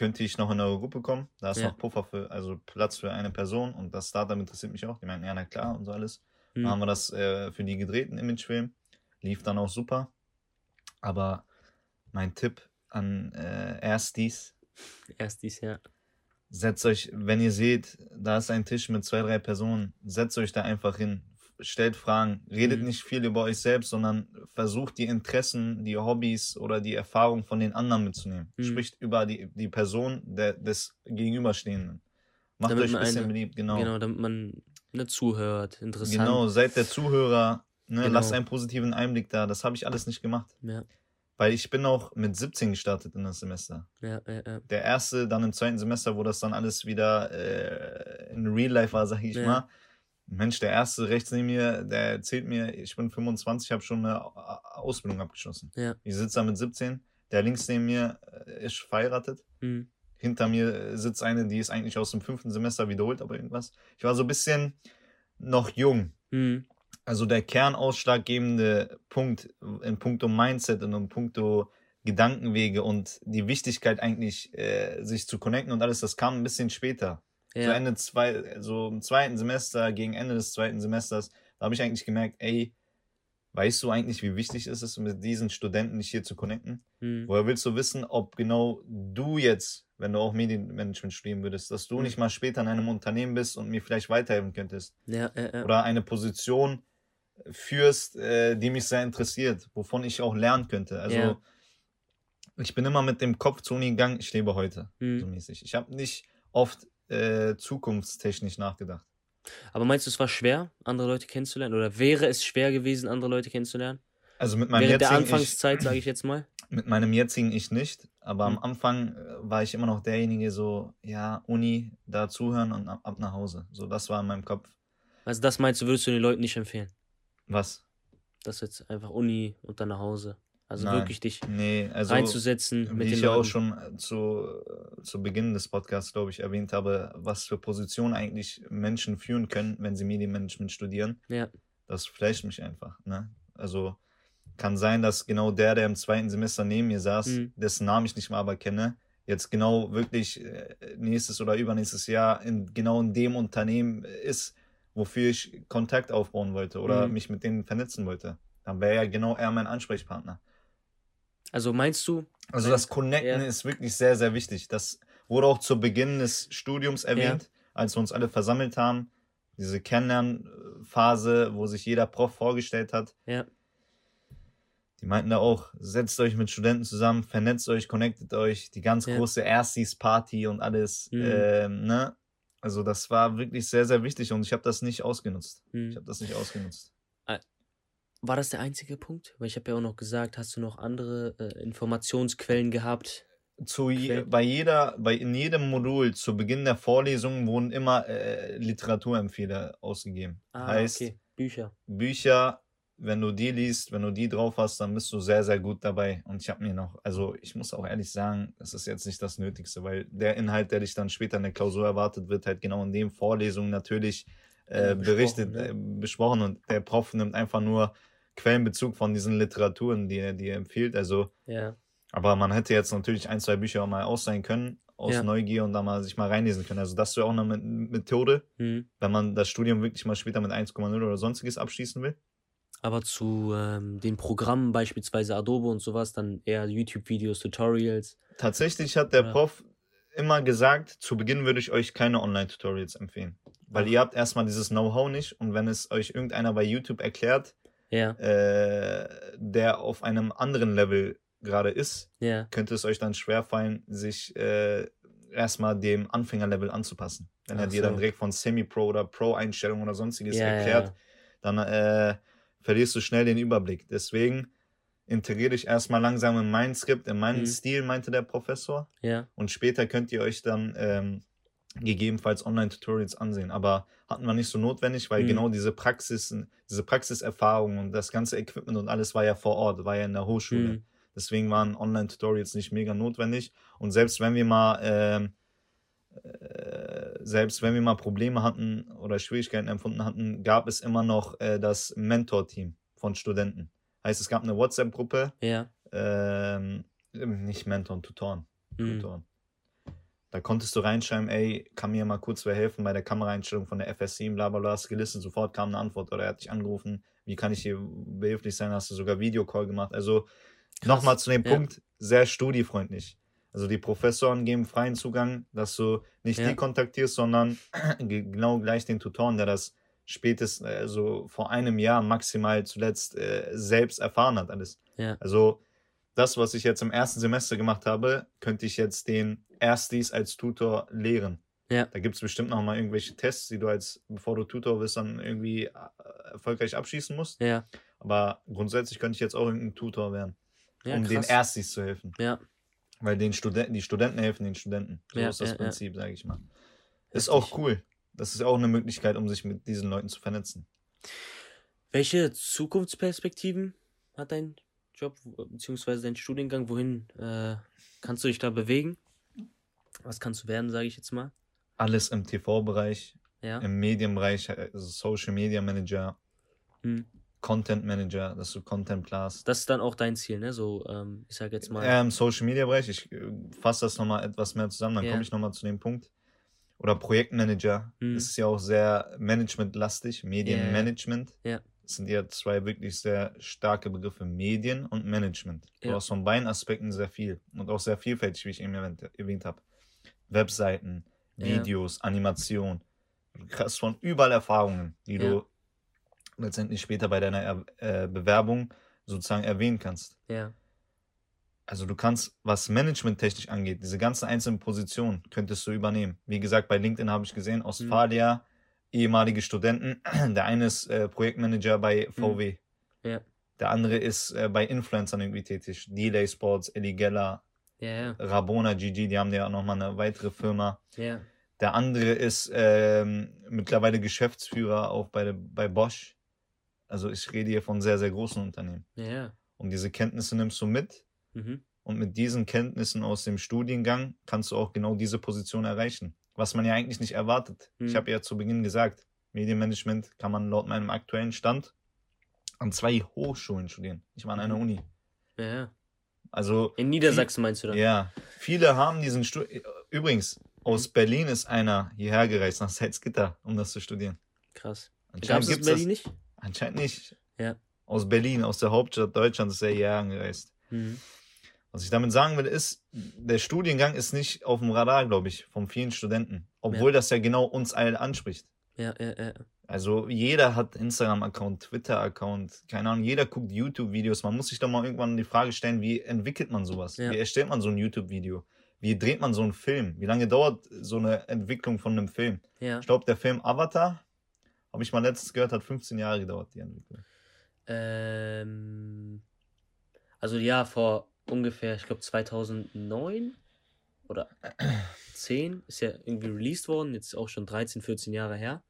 könnte ich noch in eure Gruppe kommen? Da ist Ja. noch Puffer für, also Platz für eine Person und das Startup interessiert mich auch. Die meinten, ja, na klar und so alles. Mhm. Dann haben wir das äh, für die gedreht, ein Imagefilm. Lief dann auch super. Aber mein Tipp an äh, Erstis, Erst dies Jahr. setzt euch, wenn ihr seht, da ist ein Tisch mit zwei, drei Personen, setzt euch da einfach hin, stellt Fragen, redet Mhm. nicht viel über euch selbst, sondern versucht die Interessen, die Hobbys oder die Erfahrung von den anderen mitzunehmen. Mhm. Spricht über die, die Person der, des Gegenüberstehenden. Macht Damit euch ein bisschen eine- beliebt, genau. Genau, damit man ne, zuhört. Interessant. Genau, seid der Zuhörer, ne, Genau. lasst einen positiven Einblick da. Das habe ich alles nicht gemacht. Ja, Weil ich bin auch mit 17 gestartet in das Semester. ja, ja, ja. Der erste, dann im zweiten Semester, wo das dann alles wieder äh, in Real Life war, sag ich Ja. mal. Mensch, der erste rechts neben mir, der erzählt mir, ich bin 25, habe schon eine Ausbildung abgeschlossen. Ja. Ich sitze da mit 17. Der links neben mir äh, ist verheiratet. Mhm. Hinter mir äh, sitzt eine, die ist eigentlich aus dem fünften Semester wiederholt, aber irgendwas. Ich war so ein bisschen noch jung. Mhm. Also der kernausschlaggebende Punkt in puncto Mindset und in puncto Gedankenwege und die Wichtigkeit eigentlich, äh, sich zu connecten und alles, das kam ein bisschen später. So Ja, Ende zwei, so im zweiten Semester, gegen Ende des zweiten Semesters, da habe ich eigentlich gemerkt, ey, weißt du eigentlich, wie wichtig ist es, mit diesen Studenten dich hier zu connecten? mhm. Woher willst du wissen, ob genau du jetzt, wenn du auch Medienmanagement studieren würdest, dass du Mhm. nicht mal später in einem Unternehmen bist und mir vielleicht weiterhelfen könntest? ja, ja, ja. oder eine Position führst, äh, die mich sehr interessiert, wovon ich auch lernen könnte. Also ich bin immer mit dem Kopf zur Uni gegangen, ich lebe heute, so Mhm. mäßig. Ich habe nicht oft äh, zukunftstechnisch nachgedacht. Aber meinst du, es war schwer, andere Leute kennenzulernen? Oder wäre es schwer gewesen, andere Leute kennenzulernen? Also mit meinem Während der jetzigen ich, Anfangszeit, sage ich jetzt mal. [LAUGHS] mit meinem jetzigen ich nicht, aber Mhm. am Anfang äh, war ich immer noch derjenige so, ja, Uni, da zuhören und ab, ab nach Hause. So, das war in meinem Kopf. Also das meinst du, würdest du den Leuten nicht empfehlen? Was? Das jetzt einfach Uni und dann nach Hause. Also Nein. wirklich dich Nee, also reinzusetzen Wie mit ich den ja auch schon äh, zu, äh, zu Beginn des Podcasts, glaube ich, erwähnt habe, was für Positionen eigentlich Menschen führen können, wenn sie Medienmanagement studieren. Ja, Das flasht mich einfach. Ne? Also kann sein, dass genau der, der im zweiten Semester neben mir saß, Mhm. dessen Namen ich nicht mal aber kenne, jetzt genau wirklich äh, nächstes oder übernächstes Jahr in genau in dem Unternehmen ist, wofür ich Kontakt aufbauen wollte oder Mhm. mich mit denen vernetzen wollte. Dann wäre ja genau er mein Ansprechpartner. Also meinst du, Also das Connecten ja. ist wirklich sehr, sehr wichtig. Das wurde auch zu Beginn des Studiums erwähnt, als wir uns alle versammelt haben. Diese Kennenlernphase, wo sich jeder Prof vorgestellt hat. Ja. Die meinten da auch, setzt euch mit Studenten zusammen, vernetzt euch, connectet euch, die ganz Ja. große Erstis-Party und alles. Mhm. Ähm, ne? Also das war wirklich sehr, sehr wichtig und ich habe das nicht ausgenutzt. hm, Ich habe das nicht ausgenutzt. War das der einzige Punkt? Weil ich habe ja auch noch gesagt, hast du noch andere äh, Informationsquellen gehabt? zu je, bei jeder, bei in jedem Modul zu Beginn der Vorlesung wurden immer äh, Literaturempfehle ausgegeben. Ah, heißt okay. Bücher. Bücher, wenn du die liest, wenn du die drauf hast, dann bist du sehr, sehr gut dabei. Und ich habe mir noch, also ich muss auch ehrlich sagen, das ist jetzt nicht das Nötigste, weil der Inhalt, der dich dann später in der Klausur erwartet, wird halt genau in den Vorlesungen natürlich äh, berichtet, ne? äh, besprochen und der Prof nimmt einfach nur Quellenbezug von diesen Literaturen, die er, die er empfiehlt. Also, Ja. aber man hätte jetzt natürlich ein, zwei Bücher auch mal ausleihen können, aus Ja. Neugier und da mal sich mal reinlesen können. Also das wäre auch eine Me- Methode, Mhm. wenn man das Studium wirklich mal später mit 1,0 oder sonstiges abschließen will. Aber zu ähm, den Programmen, beispielsweise Adobe und sowas, dann eher YouTube-Videos, Tutorials. Tatsächlich hat der Ja. Prof immer gesagt, zu Beginn würde ich euch keine Online-Tutorials empfehlen. Weil Ach. ihr habt erstmal dieses Know-how nicht und wenn es euch irgendeiner bei YouTube erklärt, Ja, äh, der auf einem anderen Level gerade ist, ja, könnte es euch dann schwerfallen, sich äh, erstmal dem Anfängerlevel anzupassen. Wenn er Ach dir dann so. direkt von Semi-Pro oder Pro-Einstellungen oder sonstiges Ja, erklärt, dann äh, verlierst du schnell den Überblick. Deswegen integriere dich erstmal langsam in mein Skript, in meinen Mhm. Stil, meinte der Professor. Und später könnt ihr euch dann ähm, gegebenenfalls Online-Tutorials ansehen. Aber hatten wir nicht so notwendig, weil Mhm. genau diese Praxis, diese Praxiserfahrung und das ganze Equipment und alles war ja vor Ort, war ja in der Hochschule. Mhm. Deswegen waren Online-Tutorials nicht mega notwendig. Und selbst wenn wir mal, ähm, äh, selbst wenn wir mal Probleme hatten oder Schwierigkeiten empfunden hatten, gab es immer noch äh, das Mentor-Team von Studenten. Heißt, es gab eine WhatsApp-Gruppe, ja. ähm, nicht Mentoren, Tutoren. Mhm. Tutoren. Da konntest du reinschreiben, ey, kann mir mal kurz wer helfen bei der Kameraeinstellung von der FS7, bla bla bla, hast gelistet, sofort kam eine Antwort oder er hat dich angerufen, wie kann ich hier behilflich sein, hast du sogar Videocall gemacht. Also nochmal zu dem ja. Punkt, sehr studiefreundlich. Also die Professoren geben freien Zugang, dass du nicht Ja. die kontaktierst, sondern [CLEARS THROAT] genau gleich den Tutoren, der das spätestens, also vor einem Jahr maximal zuletzt äh, selbst erfahren hat alles. Ja. Also das, was ich jetzt im ersten Semester gemacht habe, könnte ich jetzt den Erstis als Tutor lehren. Ja. Da gibt es bestimmt noch mal irgendwelche Tests, die du als, bevor du Tutor bist, dann irgendwie äh, erfolgreich abschließen musst. Ja, Aber grundsätzlich könnte ich jetzt auch irgendein Tutor werden, ja, um den krass. Erstis zu helfen. Ja, Weil den Studenten, die Studenten helfen den Studenten. So Ja, ist das ja. Prinzip, sage ich mal. Ist Heftig. auch cool. Das ist auch eine Möglichkeit, um sich mit diesen Leuten zu vernetzen. Welche Zukunftsperspektiven hat dein Job bzw. dein Studiengang? Wohin äh, kannst du dich da bewegen? Was kannst du werden, sage ich jetzt mal? Alles im TV-Bereich, Ja. im Medienbereich, also Social Media Manager, Hm. Content Manager, dass du Content planst. Das ist dann auch dein Ziel, ne? So, ähm, ich sag jetzt mal. Ja, im Social Media Bereich, ich äh, fasse das nochmal etwas mehr zusammen, dann Ja. komme ich nochmal zu dem Punkt. Oder Projektmanager, das ist ja auch sehr managementlastig, Medienmanagement. Ja. Das sind ja zwei wirklich sehr starke Begriffe, Medien und Management. Du Ja. hast von beiden Aspekten sehr viel und auch sehr vielfältig, wie ich eben erwähnt, erwähnt habe. Webseiten, Ja. Videos, Animation. Du hast von überall Erfahrungen, die Ja. du letztendlich später bei deiner er äh, Bewerbung sozusagen erwähnen kannst. Ja. Also du kannst, was managementtechnisch angeht, diese ganzen einzelnen Positionen könntest du übernehmen. Wie gesagt, bei LinkedIn habe ich gesehen, Ostfalia, ehemalige Studenten. [CLEARS THROAT] Der eine ist äh, Projektmanager bei VW. Ja. Der andere ist äh, bei Influencern irgendwie tätig. Delay Sports, Eli Ja. Rabona GG, die haben ja auch nochmal eine weitere Firma. Ja. Der andere ist ähm, mittlerweile Geschäftsführer auch bei, bei Bosch. Also ich rede hier von sehr, sehr großen Unternehmen. Ja. Und diese Kenntnisse nimmst du mit Mhm. und mit diesen Kenntnissen aus dem Studiengang kannst du auch genau diese Position erreichen. Was man ja eigentlich nicht erwartet. Ich Mhm. habe ja zu Beginn gesagt, Medienmanagement kann man laut meinem aktuellen Stand an zwei Hochschulen studieren. Ich war an einer Mhm. Uni. Ja. Also, In Niedersachsen meinst du dann? ja, viele haben diesen Studiengang. Übrigens, aus. Berlin ist einer hierher gereist nach Salzgitter, um das zu studieren. Krass. Anscheinend es in gibt's Berlin das. nicht? Anscheinend nicht. Ja. Aus Berlin, aus der Hauptstadt Deutschlands ist er hierher angereist. Mhm. Was ich damit sagen will, ist, der Studiengang ist nicht auf dem Radar, glaube ich, von vielen Studenten. Obwohl das ja genau uns alle anspricht. Ja, ja, ja. Also jeder hat Instagram-Account, Twitter-Account, keine Ahnung, jeder guckt YouTube-Videos. Man muss sich doch mal irgendwann die Frage stellen, wie entwickelt man sowas? Ja. Wie erstellt man so ein YouTube-Video? Wie dreht man so einen Film? Wie lange dauert so eine Entwicklung von einem Film? Ja. Ich glaube, der Film Avatar, habe ich mal letztens gehört, hat 15 Jahre gedauert, die Entwicklung. Ähm, also ja, vor ungefähr, ich glaube 2009 oder 10 ist ja irgendwie released worden, jetzt auch schon 13, 14 Jahre her.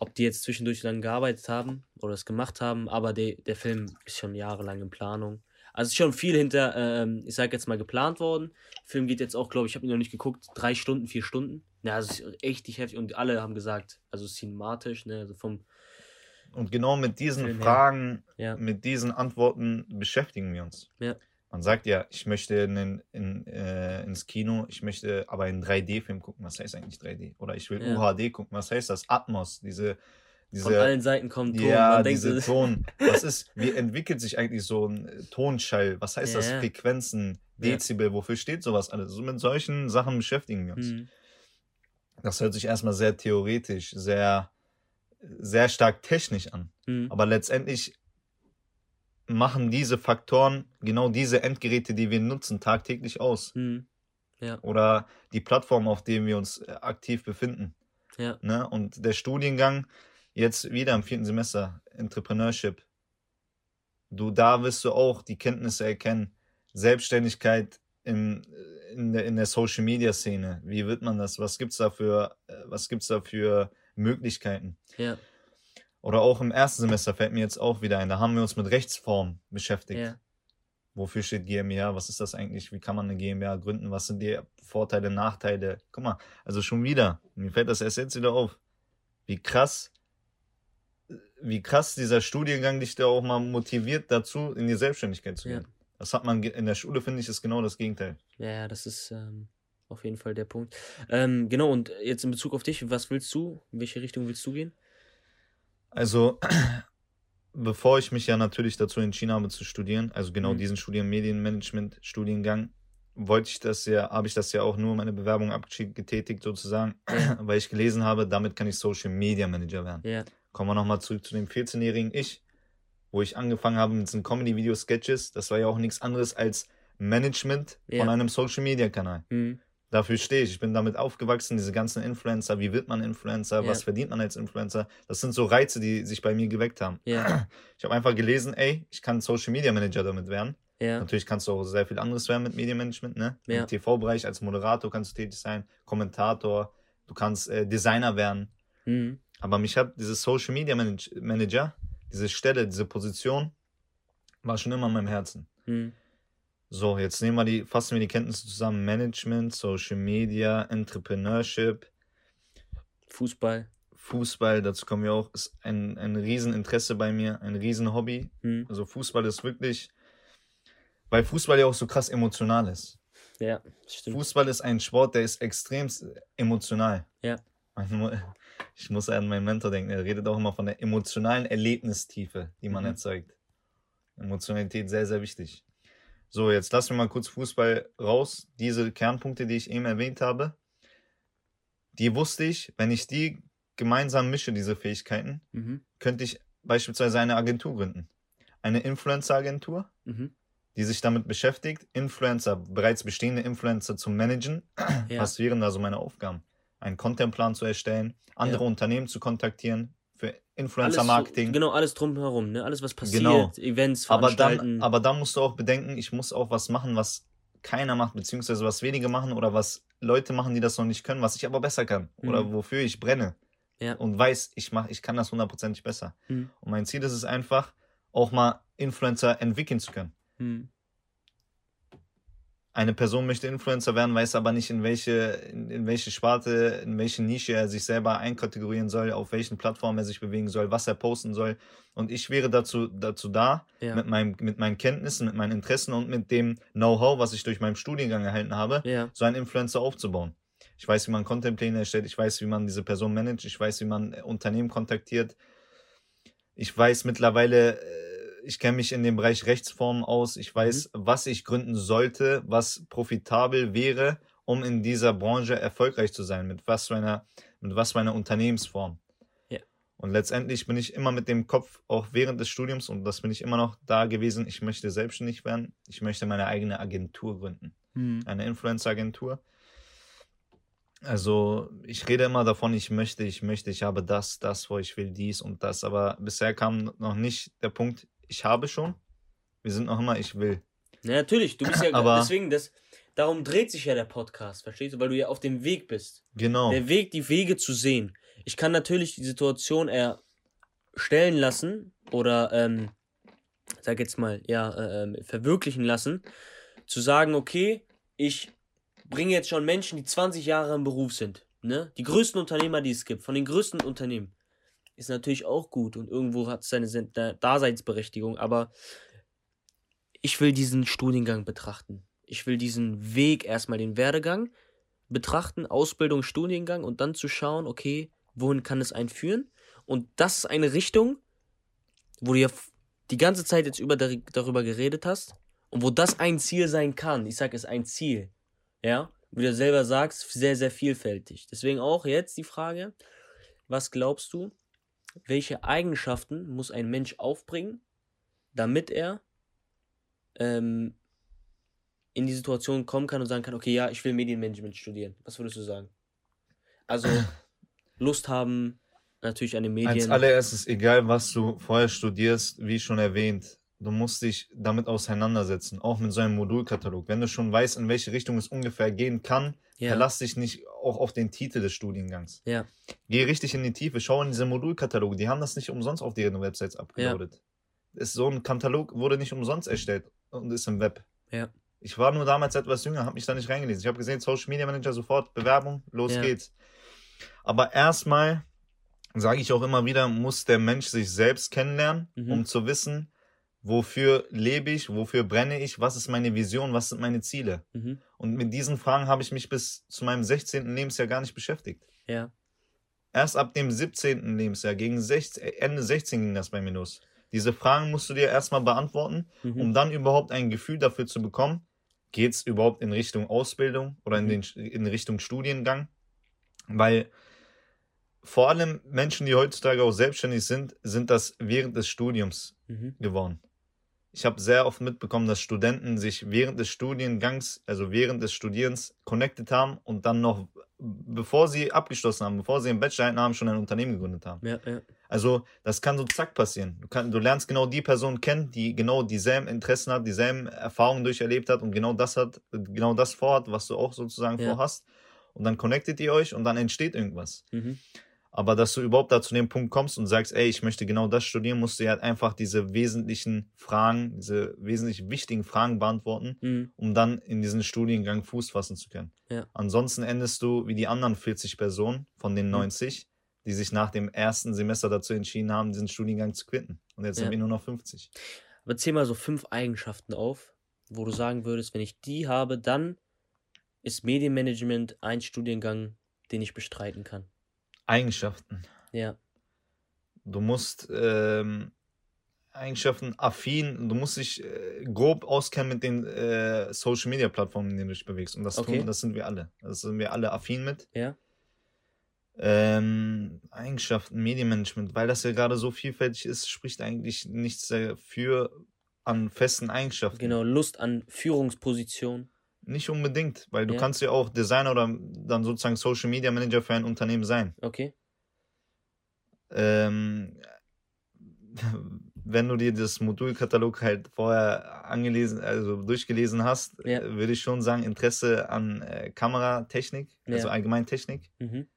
Ob die jetzt zwischendurch dann gearbeitet haben oder es gemacht haben, aber de, der Film ist schon jahrelang in Planung. Also ist schon viel hinter, ähm, ich sag jetzt mal, geplant worden. Der Film geht jetzt auch, glaube ich, ich habe ihn noch nicht geguckt, drei Stunden, vier Stunden. Ja, also ist echt heftig und alle haben gesagt, also cinematisch, ne, also vom. Und genau mit diesen Film. Fragen, Ja. mit diesen Antworten beschäftigen wir uns. Ja. Man sagt ja, ich möchte in, in, äh, ins Kino, ich möchte aber einen 3D-Film gucken. Was heißt eigentlich 3D? Oder ich will Ja. UHD gucken. Was heißt das? Atmos, diese, diese Von allen Seiten kommt Ton. Ja, denkt, diese so- Ton. [LAUGHS] Was ist, wie entwickelt sich eigentlich so ein äh, Tonschall? Was heißt das? Ja. Frequenzen, Ja. Dezibel, wofür steht sowas alles? So mit solchen Sachen beschäftigen wir uns. Hm. Das hört sich erstmal sehr theoretisch, sehr, sehr stark technisch an. Hm. Aber letztendlich machen diese Faktoren genau diese Endgeräte, die wir nutzen, tagtäglich aus. Hm. Oder die Plattform, auf denen wir uns äh, aktiv befinden. Ja. Ne? Und der Studiengang, jetzt wieder im vierten Semester, Entrepreneurship. Du, da wirst du auch die Kenntnisse erkennen. Selbstständigkeit in, in, der, in der Social Media Szene. Wie wird man das? Was gibt's da für, äh, was gibt's da für Möglichkeiten? Ja. Oder auch im ersten Semester fällt mir jetzt auch wieder ein. Da haben wir uns mit Rechtsform beschäftigt. Ja. Wofür steht GmbH? Was ist das eigentlich? Wie kann man eine GmbH gründen? Was sind die Vorteile, Nachteile? Guck mal, also schon wieder, mir fällt das erst jetzt wieder auf, wie krass, wie krass dieser Studiengang dich da auch mal motiviert dazu, in die Selbstständigkeit zu Ja. gehen. Das hat man in der Schule, finde ich, ist genau das Gegenteil. Ja, ja, das ist ähm, auf jeden Fall der Punkt. Ähm, genau, und jetzt in Bezug auf dich, was willst du? In welche Richtung willst du gehen? Also, [CLEARS THROAT] bevor ich mich ja natürlich dazu entschieden habe zu studieren, also genau Mhm. diesen Studien Medienmanagement Studiengang, wollte ich das ja, habe ich das ja auch nur meine Bewerbung abgetätigt sozusagen, [CLEARS THROAT] weil ich gelesen habe, damit kann ich Social Media Manager werden. Ja, Kommen wir nochmal zurück zu dem 14-jährigen Ich, wo ich angefangen habe mit diesen Comedy-Video-Sketches. Das war ja auch nichts anderes als Management von Ja. einem Social Media Kanal. hm. Dafür stehe ich. Ich bin damit aufgewachsen, diese ganzen Influencer. Wie wird man Influencer? Ja. Was verdient man als Influencer? Das sind so Reize, die sich bei mir geweckt haben. ja, [CLEARS THROAT] Ich habe einfach gelesen, ey, ich kann Social Media Manager damit werden. ja, Natürlich kannst du auch sehr viel anderes werden mit Medienmanagement, ne? Im TV-Bereich als Moderator kannst du tätig sein, Kommentator, du kannst äh, Designer werden. hm. Aber mich hat dieses Social Media Manage Manager, diese Stelle, diese Position, war schon immer in meinem Herzen. Hm. So, jetzt nehmen wir die, fassen wir die Kenntnisse zusammen. Management, Social Media, Entrepreneurship, Fußball. Fußball, dazu kommen wir auch, ist ein, ein Rieseninteresse bei mir, ein Riesenhobby. Hm. Also Fußball ist wirklich, weil Fußball ja auch so krass emotional ist. Ja, stimmt. Fußball ist ein Sport, der ist extrem emotional. Ja. Ich muss an meinen Mentor denken, er redet auch immer von der emotionalen Erlebnistiefe, die man Mhm. erzeugt. Emotionalität sehr, sehr wichtig. So, jetzt lassen wir mal kurz Fußball raus. Diese Kernpunkte, die ich eben erwähnt habe, die wusste ich, wenn ich die gemeinsam mische, diese Fähigkeiten, Mhm. könnte ich beispielsweise eine Agentur gründen. Eine Influencer-Agentur, Mhm. die sich damit beschäftigt, Influencer, bereits bestehende Influencer zu managen. Ja. Was wären da so meine Aufgaben? Einen Contentplan zu erstellen, andere Ja. Unternehmen zu kontaktieren für Influencer-Marketing. So, genau, alles drumherum, ne? Alles, was passiert, Genau. Events, aber, dann, aber dann musst du auch bedenken, ich muss auch was machen, was keiner macht, beziehungsweise was wenige machen oder was Leute machen, die das noch nicht können, was ich aber besser kann oder Mhm. wofür ich brenne Ja. und weiß, ich mach, ich kann das hundertprozentig besser. Mhm. Und mein Ziel ist es einfach, auch mal Influencer entwickeln zu können. Hm. Eine Person möchte Influencer werden, weiß aber nicht, in welche, in, in welche Sparte, in welche Nische er sich selber einkategorieren soll, auf welchen Plattformen er sich bewegen soll, was er posten soll. Und ich wäre dazu, dazu da, Ja. mit, meinem, mit meinen Kenntnissen, mit meinen Interessen und mit dem Know-how, was ich durch meinen Studiengang erhalten habe, Ja. so einen Influencer aufzubauen. Ich weiß, wie man Contentpläne erstellt, ich weiß, wie man diese Person managt, ich weiß, wie man Unternehmen kontaktiert. Ich weiß mittlerweile, äh, ich kenne mich in dem Bereich Rechtsformen aus, ich weiß, was ich gründen sollte, was profitabel wäre, um in dieser Branche erfolgreich zu sein, mit was für einer, mit was für einer Unternehmensform. Ja. Und letztendlich bin ich immer mit dem Kopf, auch während des Studiums, und das bin ich immer noch da gewesen, ich möchte selbstständig werden, ich möchte meine eigene Agentur gründen Hm. eine Influencer-Agentur. Also ich rede immer davon, ich möchte, ich möchte, ich habe das, das, wo ich will, dies und das. Aber bisher kam noch nicht der Punkt, ich habe schon. Wir sind noch immer, ich will. Ja, natürlich, du bist ja [CLEARS THROAT] Aber- deswegen das darum dreht sich ja der Podcast, verstehst du, weil du ja auf dem Weg bist. Genau. Der Weg, die Wege zu sehen. Ich kann natürlich die Situation erstellen lassen oder, ähm, sag jetzt mal, ja, äh, verwirklichen lassen, zu sagen, okay, ich bringe jetzt schon Menschen, die 20 Jahre im Beruf sind, ne? Die größten Unternehmer, die es gibt, von den größten Unternehmen, ist natürlich auch gut und irgendwo hat es seine Daseinsberechtigung, aber ich will diesen Studiengang betrachten. Ich will diesen Weg erstmal den Werdegang betrachten, Ausbildung, Studiengang und dann zu schauen, okay, wohin kann es einen führen? Und das ist eine Richtung, wo du ja die ganze Zeit jetzt über darüber geredet hast und wo das ein Ziel sein kann. Ich sage es ein Ziel. Ja, wie du selber sagst, sehr, sehr vielfältig. Deswegen auch jetzt die Frage, was glaubst du, welche Eigenschaften muss ein Mensch aufbringen, damit er ähm, in die Situation kommen kann und sagen kann, okay, ja, ich will Medienmanagement studieren. Was würdest du sagen? Also [LAUGHS] Lust haben, natürlich an den Medien. Als allererstes, egal was du vorher studierst, wie schon erwähnt, du musst dich damit auseinandersetzen, auch mit so einem Modulkatalog. Wenn du schon weißt, in welche Richtung es ungefähr gehen kann, ja. verlass dich nicht auch auf den Titel des Studiengangs. Ja. Geh richtig in die Tiefe, schau in diese Modulkataloge, die haben das nicht umsonst auf deren Websites abgeloadet. Ja. Ist so ein Katalog wurde nicht umsonst erstellt und ist im Web. Ja. Ich war nur damals etwas jünger, habe mich da nicht reingelesen. Ich habe gesehen, Social Media Manager sofort, Bewerbung, los ja. geht's. Aber erstmal, sage ich auch immer wieder, muss der Mensch sich selbst kennenlernen, mhm. um zu wissen, wofür lebe ich, wofür brenne ich, was ist meine Vision, was sind meine Ziele. Mhm. Und mit diesen Fragen habe ich mich bis zu meinem 16. Lebensjahr gar nicht beschäftigt. Ja. Erst ab dem 17. Lebensjahr, gegen 16, Ende 16 ging das bei mir los. Diese Fragen musst du dir erstmal beantworten, mhm. um dann überhaupt ein Gefühl dafür zu bekommen, geht es überhaupt in Richtung Ausbildung oder in, mhm. den, in Richtung Studiengang? Weil vor allem Menschen, die heutzutage auch selbstständig sind, sind das während des Studiums mhm. geworden. Ich habe sehr oft mitbekommen, dass Studenten sich während des Studiengangs, also während des Studierens, connected haben und dann noch, bevor sie abgeschlossen haben, bevor sie im Bachelor haben, schon ein Unternehmen gegründet haben. Ja, ja. Also das kann so zack passieren. Du, kann, du lernst genau die Person kennen, die genau dieselben Interessen hat, dieselben Erfahrungen durcherlebt hat und genau das hat, genau das vorhat, was du auch sozusagen ja. vorhast. Und dann connectet ihr euch und dann entsteht irgendwas. Mhm. Aber dass du überhaupt da zu dem Punkt kommst und sagst, ey, ich möchte genau das studieren, musst du ja halt einfach diese wesentlichen Fragen, diese wesentlich wichtigen Fragen beantworten, mhm. um dann in diesen Studiengang Fuß fassen zu können. Ja. Ansonsten endest du wie die anderen 40 Personen von den 90, mhm. die sich nach dem ersten Semester dazu entschieden haben, diesen Studiengang zu quitten. Und jetzt ja. sind wir nur noch 50. Aber zähl mal so fünf Eigenschaften auf, wo du sagen würdest, wenn ich die habe, dann ist Medienmanagement ein Studiengang, den ich bestreiten kann. Eigenschaften. Ja. Du musst ähm, Eigenschaften affin, du musst dich äh, grob auskennen mit den äh, Social Media Plattformen, in denen du dich bewegst. Und das, okay. tun, das sind wir alle. Das sind wir alle affin mit. Ja. Ähm, Eigenschaften, Medienmanagement, weil das ja gerade so vielfältig ist, spricht eigentlich nichts dafür an festen Eigenschaften. Genau, Lust an Führungsposition. Nicht unbedingt, weil du ja. kannst ja auch Designer oder dann sozusagen Social Media Manager für ein Unternehmen sein. Okay. Ähm, [LAUGHS] wenn du dir das Modulkatalog halt vorher angelesen, also durchgelesen hast, ja. würde ich schon sagen, Interesse an äh, Kameratechnik, ja. also Allgemeintechnik. Mhm.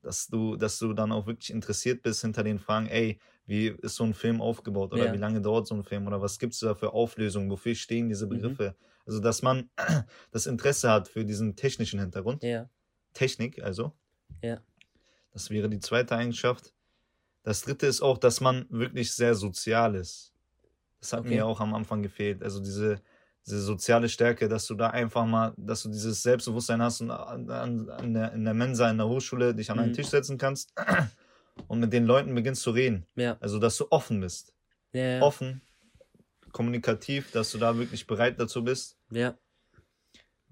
Dass du, dass du dann auch wirklich interessiert bist hinter den Fragen, ey, wie ist so ein Film aufgebaut oder ja. wie lange dauert so ein Film oder was gibt es da für Auflösungen, wofür stehen diese mhm. Begriffe? Mhm. Also, dass man [CLEARS THROAT] das Interesse hat für diesen technischen Hintergrund. Ja. Technik, also. Ja. Das wäre die zweite Eigenschaft. Das dritte ist auch, dass man wirklich sehr sozial ist. Das hat okay. mir auch am Anfang gefehlt. Also diese, diese soziale Stärke, dass du da einfach mal, dass du dieses Selbstbewusstsein hast und an, an der, in der Mensa, in der Hochschule dich an einen mhm. Tisch setzen kannst [CLEARS THROAT] und mit den Leuten beginnst zu reden. Ja. Also, dass du offen bist. Ja, ja. Offen, kommunikativ, dass du da wirklich bereit dazu bist. Ja.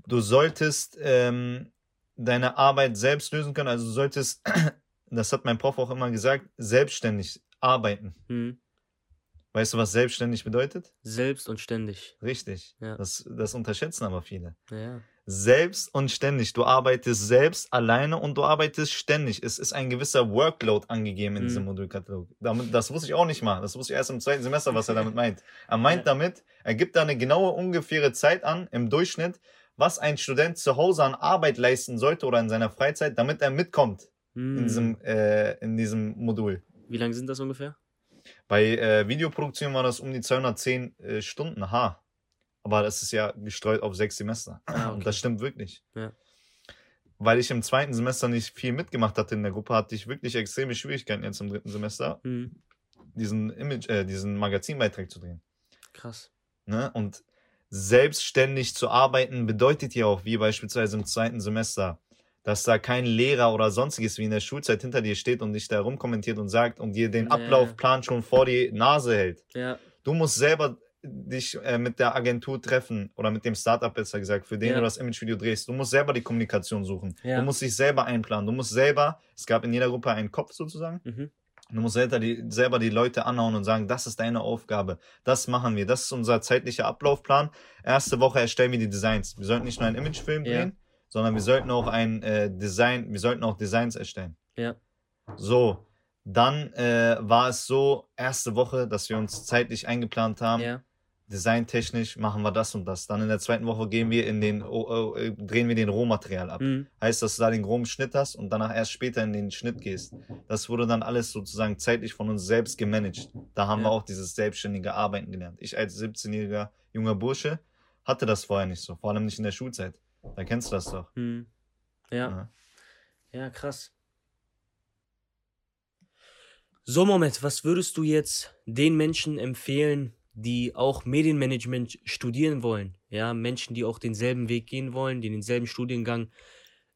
Du solltest ähm, deine Arbeit selbst lösen können. Also du solltest, [CLEARS THROAT] das hat mein Prof auch immer gesagt, selbstständig arbeiten. Mhm. Weißt du, was selbstständig bedeutet? Selbst und ständig. Richtig. Ja. Das, das unterschätzen aber viele. Ja selbst und ständig. Du arbeitest selbst alleine und du arbeitest ständig. Es ist ein gewisser Workload angegeben in mhm. diesem Modulkatalog. Damit, das wusste ich auch nicht mal. Das wusste ich erst im zweiten Semester, was er damit [LAUGHS] meint. Er meint damit, er gibt da eine genaue, ungefähre Zeit an, im Durchschnitt, was ein Student zu Hause an Arbeit leisten sollte oder in seiner Freizeit, damit er mitkommt in, diesem, äh, in diesem Modul. Wie lange sind das ungefähr? Bei äh, Videoproduktion war das um die 210 äh, Stunden, ha. Aber das ist ja gestreut auf sechs Semester. Ah, Und okay. das stimmt wirklich. Ja. Weil ich im zweiten Semester nicht viel mitgemacht hatte in der Gruppe, hatte ich wirklich extreme Schwierigkeiten jetzt im dritten Semester, Mhm. diesen Image, äh, diesen Magazinbeitrag zu drehen. Krass. Ne? Und selbstständig zu arbeiten bedeutet ja auch, wie beispielsweise im zweiten Semester, dass da kein Lehrer oder sonstiges wie in der Schulzeit hinter dir steht und dich da rumkommentiert und sagt und dir den. Ablaufplan schon vor die Nase hält. Ja. Du musst selber dich äh, mit der Agentur treffen oder mit dem Startup besser gesagt, für den Ja. du das Imagevideo drehst. Du musst selber die Kommunikation suchen. Ja. Du musst dich selber einplanen. Du musst selber, es gab in jeder Gruppe einen Kopf sozusagen. Mhm. Du musst selber die, selber die Leute anhauen und sagen, das ist deine Aufgabe. Das machen wir. Das ist unser zeitlicher Ablaufplan. Erste Woche erstellen wir die Designs. Wir sollten nicht nur einen Imagefilm Ja. drehen, sondern wir sollten auch ein äh, Design, wir sollten auch Designs erstellen. Ja. So, dann äh, war es so, erste Woche, dass wir uns zeitlich eingeplant haben. Ja. Designtechnisch machen wir das und das. Dann in der zweiten Woche gehen wir in den, oh, oh, äh, drehen wir den Rohmaterial ab. Mhm. Heißt, dass du da den groben Schnitt hast und danach erst später in den Schnitt gehst. Das wurde dann alles sozusagen zeitlich von uns selbst gemanagt. Da haben wir Ja. auch dieses selbstständige Arbeiten gelernt. Ich als 17-jähriger junger Bursche hatte das vorher nicht so, vor allem nicht in der Schulzeit. Da kennst du das doch. Mhm. Ja. Ja. Ja, krass. So, Moment, was würdest du jetzt den Menschen empfehlen, die auch Medienmanagement studieren wollen? Ja, Menschen, die auch denselben Weg gehen wollen, die denselben Studiengang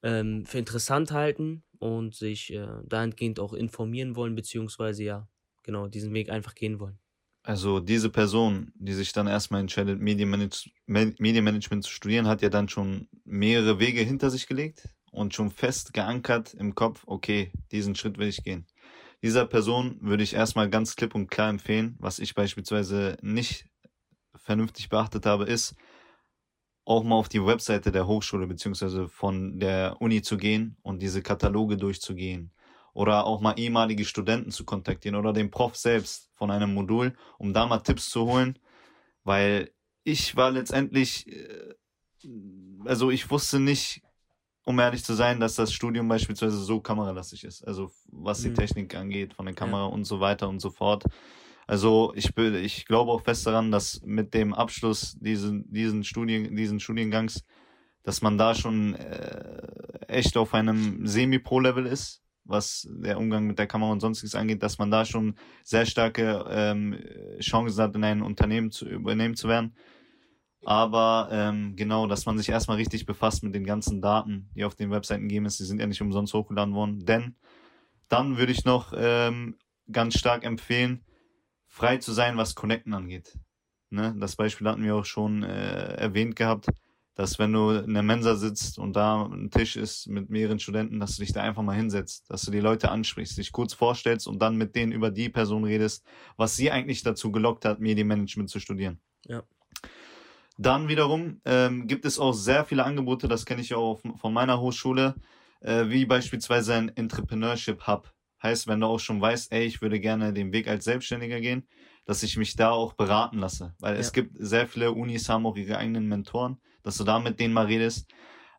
ähm, für interessant halten und sich äh, dahingehend auch informieren wollen, beziehungsweise ja, genau, diesen Weg einfach gehen wollen. Also diese Person, die sich dann erstmal entscheidet, Medienmanage Me- Medienmanagement zu studieren, hat ja dann schon mehrere Wege hinter sich gelegt und schon fest geankert im Kopf, okay, diesen Schritt will ich gehen. Dieser Person würde ich erstmal ganz klipp und klar empfehlen, was ich beispielsweise nicht vernünftig beachtet habe, ist, auch mal auf die Webseite der Hochschule beziehungsweise von der Uni zu gehen und diese Kataloge durchzugehen. Oder auch mal ehemalige Studenten zu kontaktieren oder den Prof selbst von einem Modul, um da mal Tipps zu holen, weil ich war letztendlich, äh, also ich wusste nicht, um ehrlich zu sein, dass das Studium beispielsweise so kameralastig ist. Also was die Mhm. Technik angeht, von der Kamera und so weiter und so fort. Also ich, ich glaube auch fest daran, dass mit dem Abschluss diesen, diesen, Studien, diesen Studiengangs, dass man da schon äh, echt auf einem Semi-Pro-Level ist, was der Umgang mit der Kamera und sonstiges angeht, dass man da schon sehr starke ähm, Chancen hat, in ein Unternehmen zu übernehmen zu werden. Aber ähm, genau, dass man sich erstmal richtig befasst mit den ganzen Daten, die auf den Webseiten gegeben ist. Die sind ja nicht umsonst hochgeladen worden. Denn dann würde ich noch ähm, ganz stark empfehlen, frei zu sein, was Connecten angeht. Ne? Das Beispiel hatten wir auch schon äh, erwähnt gehabt, dass wenn du in der Mensa sitzt und da ein Tisch ist mit mehreren Studenten, dass du dich da einfach mal hinsetzt, dass du die Leute ansprichst, dich kurz vorstellst und dann mit denen über die Person redest, was sie eigentlich dazu gelockt hat, Medienmanagement zu studieren. Ja. Dann wiederum ähm, gibt es auch sehr viele Angebote, das kenne ich auch von- meiner Hochschule, äh, wie beispielsweise ein Entrepreneurship Hub. Heißt, wenn du auch schon weißt, ey, ich würde gerne den Weg als Selbstständiger gehen, dass ich mich da auch beraten lasse. Weil es Ja. gibt sehr viele Unis, haben auch ihre eigenen Mentoren, dass du da mit denen mal redest.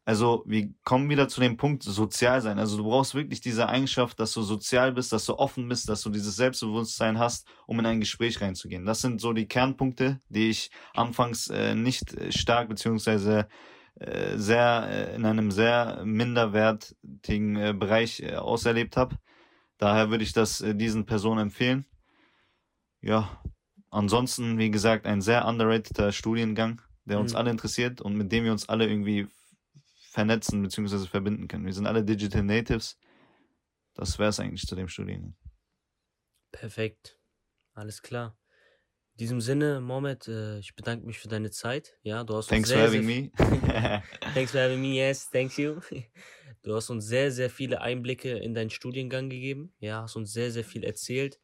Also, wir kommen wieder zu dem Punkt, sozial sein. Also, du brauchst wirklich diese Eigenschaft, dass du sozial bist, dass du offen bist, dass du dieses Selbstbewusstsein hast, um in ein Gespräch reinzugehen. Das sind so die Kernpunkte, die ich anfangs äh, nicht äh, stark beziehungsweise äh, sehr äh, in einem sehr minderwertigen äh, Bereich äh, auserlebt habe. Daher würde ich das diesen Personen empfehlen. Ja, ansonsten, wie gesagt, ein sehr underrateder Studiengang, der uns Mhm. alle interessiert und mit dem wir uns alle irgendwie vernetzen bzw. verbinden können. Wir sind alle Digital Natives. Das wäre es eigentlich zu dem Studiengang. Perfekt. Alles klar. In diesem Sinne, Mohamed, äh, ich bedanke mich für deine Zeit. Ja, du hast uns Thanks for sehr, having sehr, me. [LAUGHS] Thanks for having me, yes, thank you. Du hast uns sehr, sehr viele Einblicke in deinen Studiengang gegeben. Ja, hast uns sehr, sehr viel erzählt.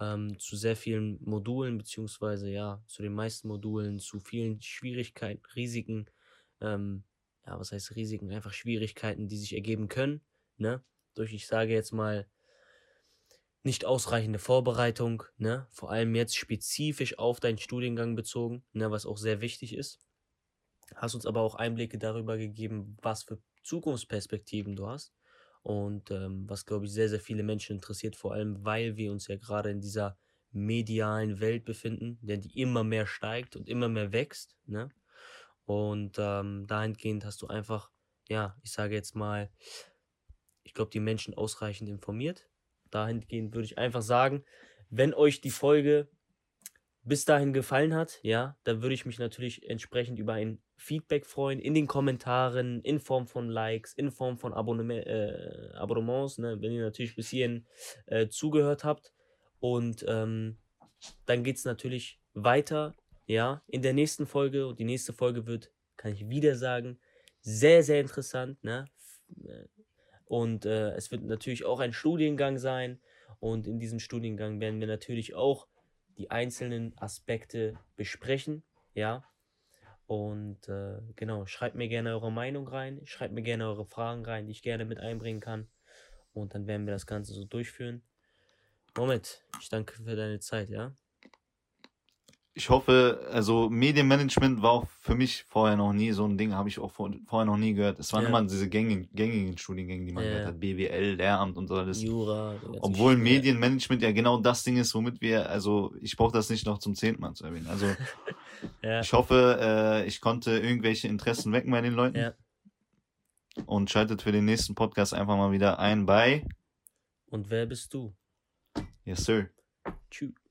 Ähm, zu sehr vielen Modulen, beziehungsweise ja, zu den meisten Modulen, zu vielen Schwierigkeiten, Risiken. Ähm, ja, was heißt Risiken? Einfach Schwierigkeiten, die sich ergeben können. Ne? Durch, ich sage jetzt mal, nicht ausreichende Vorbereitung, ne? Vor allem jetzt spezifisch auf deinen Studiengang bezogen, ne, was auch sehr wichtig ist. Hast uns aber auch Einblicke darüber gegeben, was für Zukunftsperspektiven du hast Und ähm, was, glaube ich, sehr, sehr viele Menschen interessiert, vor allem, weil wir uns ja gerade in dieser medialen Welt befinden, der die immer mehr steigt und immer mehr wächst. Ne? Und ähm, dahingehend hast du einfach, ja, ich sage jetzt mal, ich glaube, die Menschen ausreichend informiert. Dahingehend würde ich einfach sagen, wenn euch die Folge bis dahin gefallen hat, ja, dann würde ich mich natürlich entsprechend über ein Feedback freuen in den Kommentaren, in Form von Likes, in Form von Abonnement, äh, Abonnements, ne, wenn ihr natürlich bis hierhin äh, zugehört habt. Und ähm, dann geht es natürlich weiter, ja, in der nächsten Folge. Und die nächste Folge wird, kann ich wieder sagen, sehr, sehr interessant, ne? Äh, und äh, es wird natürlich auch ein Studiengang sein. Und in diesem Studiengang werden wir natürlich auch die einzelnen Aspekte besprechen, ja. Und äh, genau, schreibt mir gerne eure Meinung rein, schreibt mir gerne eure Fragen rein, die ich gerne mit einbringen kann. Und dann werden wir das Ganze so durchführen. Moment, ich danke für deine Zeit, ja ich hoffe, also Medienmanagement war auch für mich vorher noch nie so ein Ding, habe ich auch vor, vorher noch nie gehört. Es waren ja. immer diese gängigen, gängigen Studiengänge, die man ja. gehört hat, BWL, Lehramt und so alles. Jura. Obwohl Medienmanagement ja genau das Ding ist, womit wir, also ich brauche das nicht noch zum zehnten Mal zu erwähnen. Also [LAUGHS] ja. ich hoffe, äh, ich konnte irgendwelche Interessen wecken bei den Leuten. Ja. Und schaltet für den nächsten Podcast einfach mal wieder ein bei. Und wer bist du? Yes, sir. Tschüss.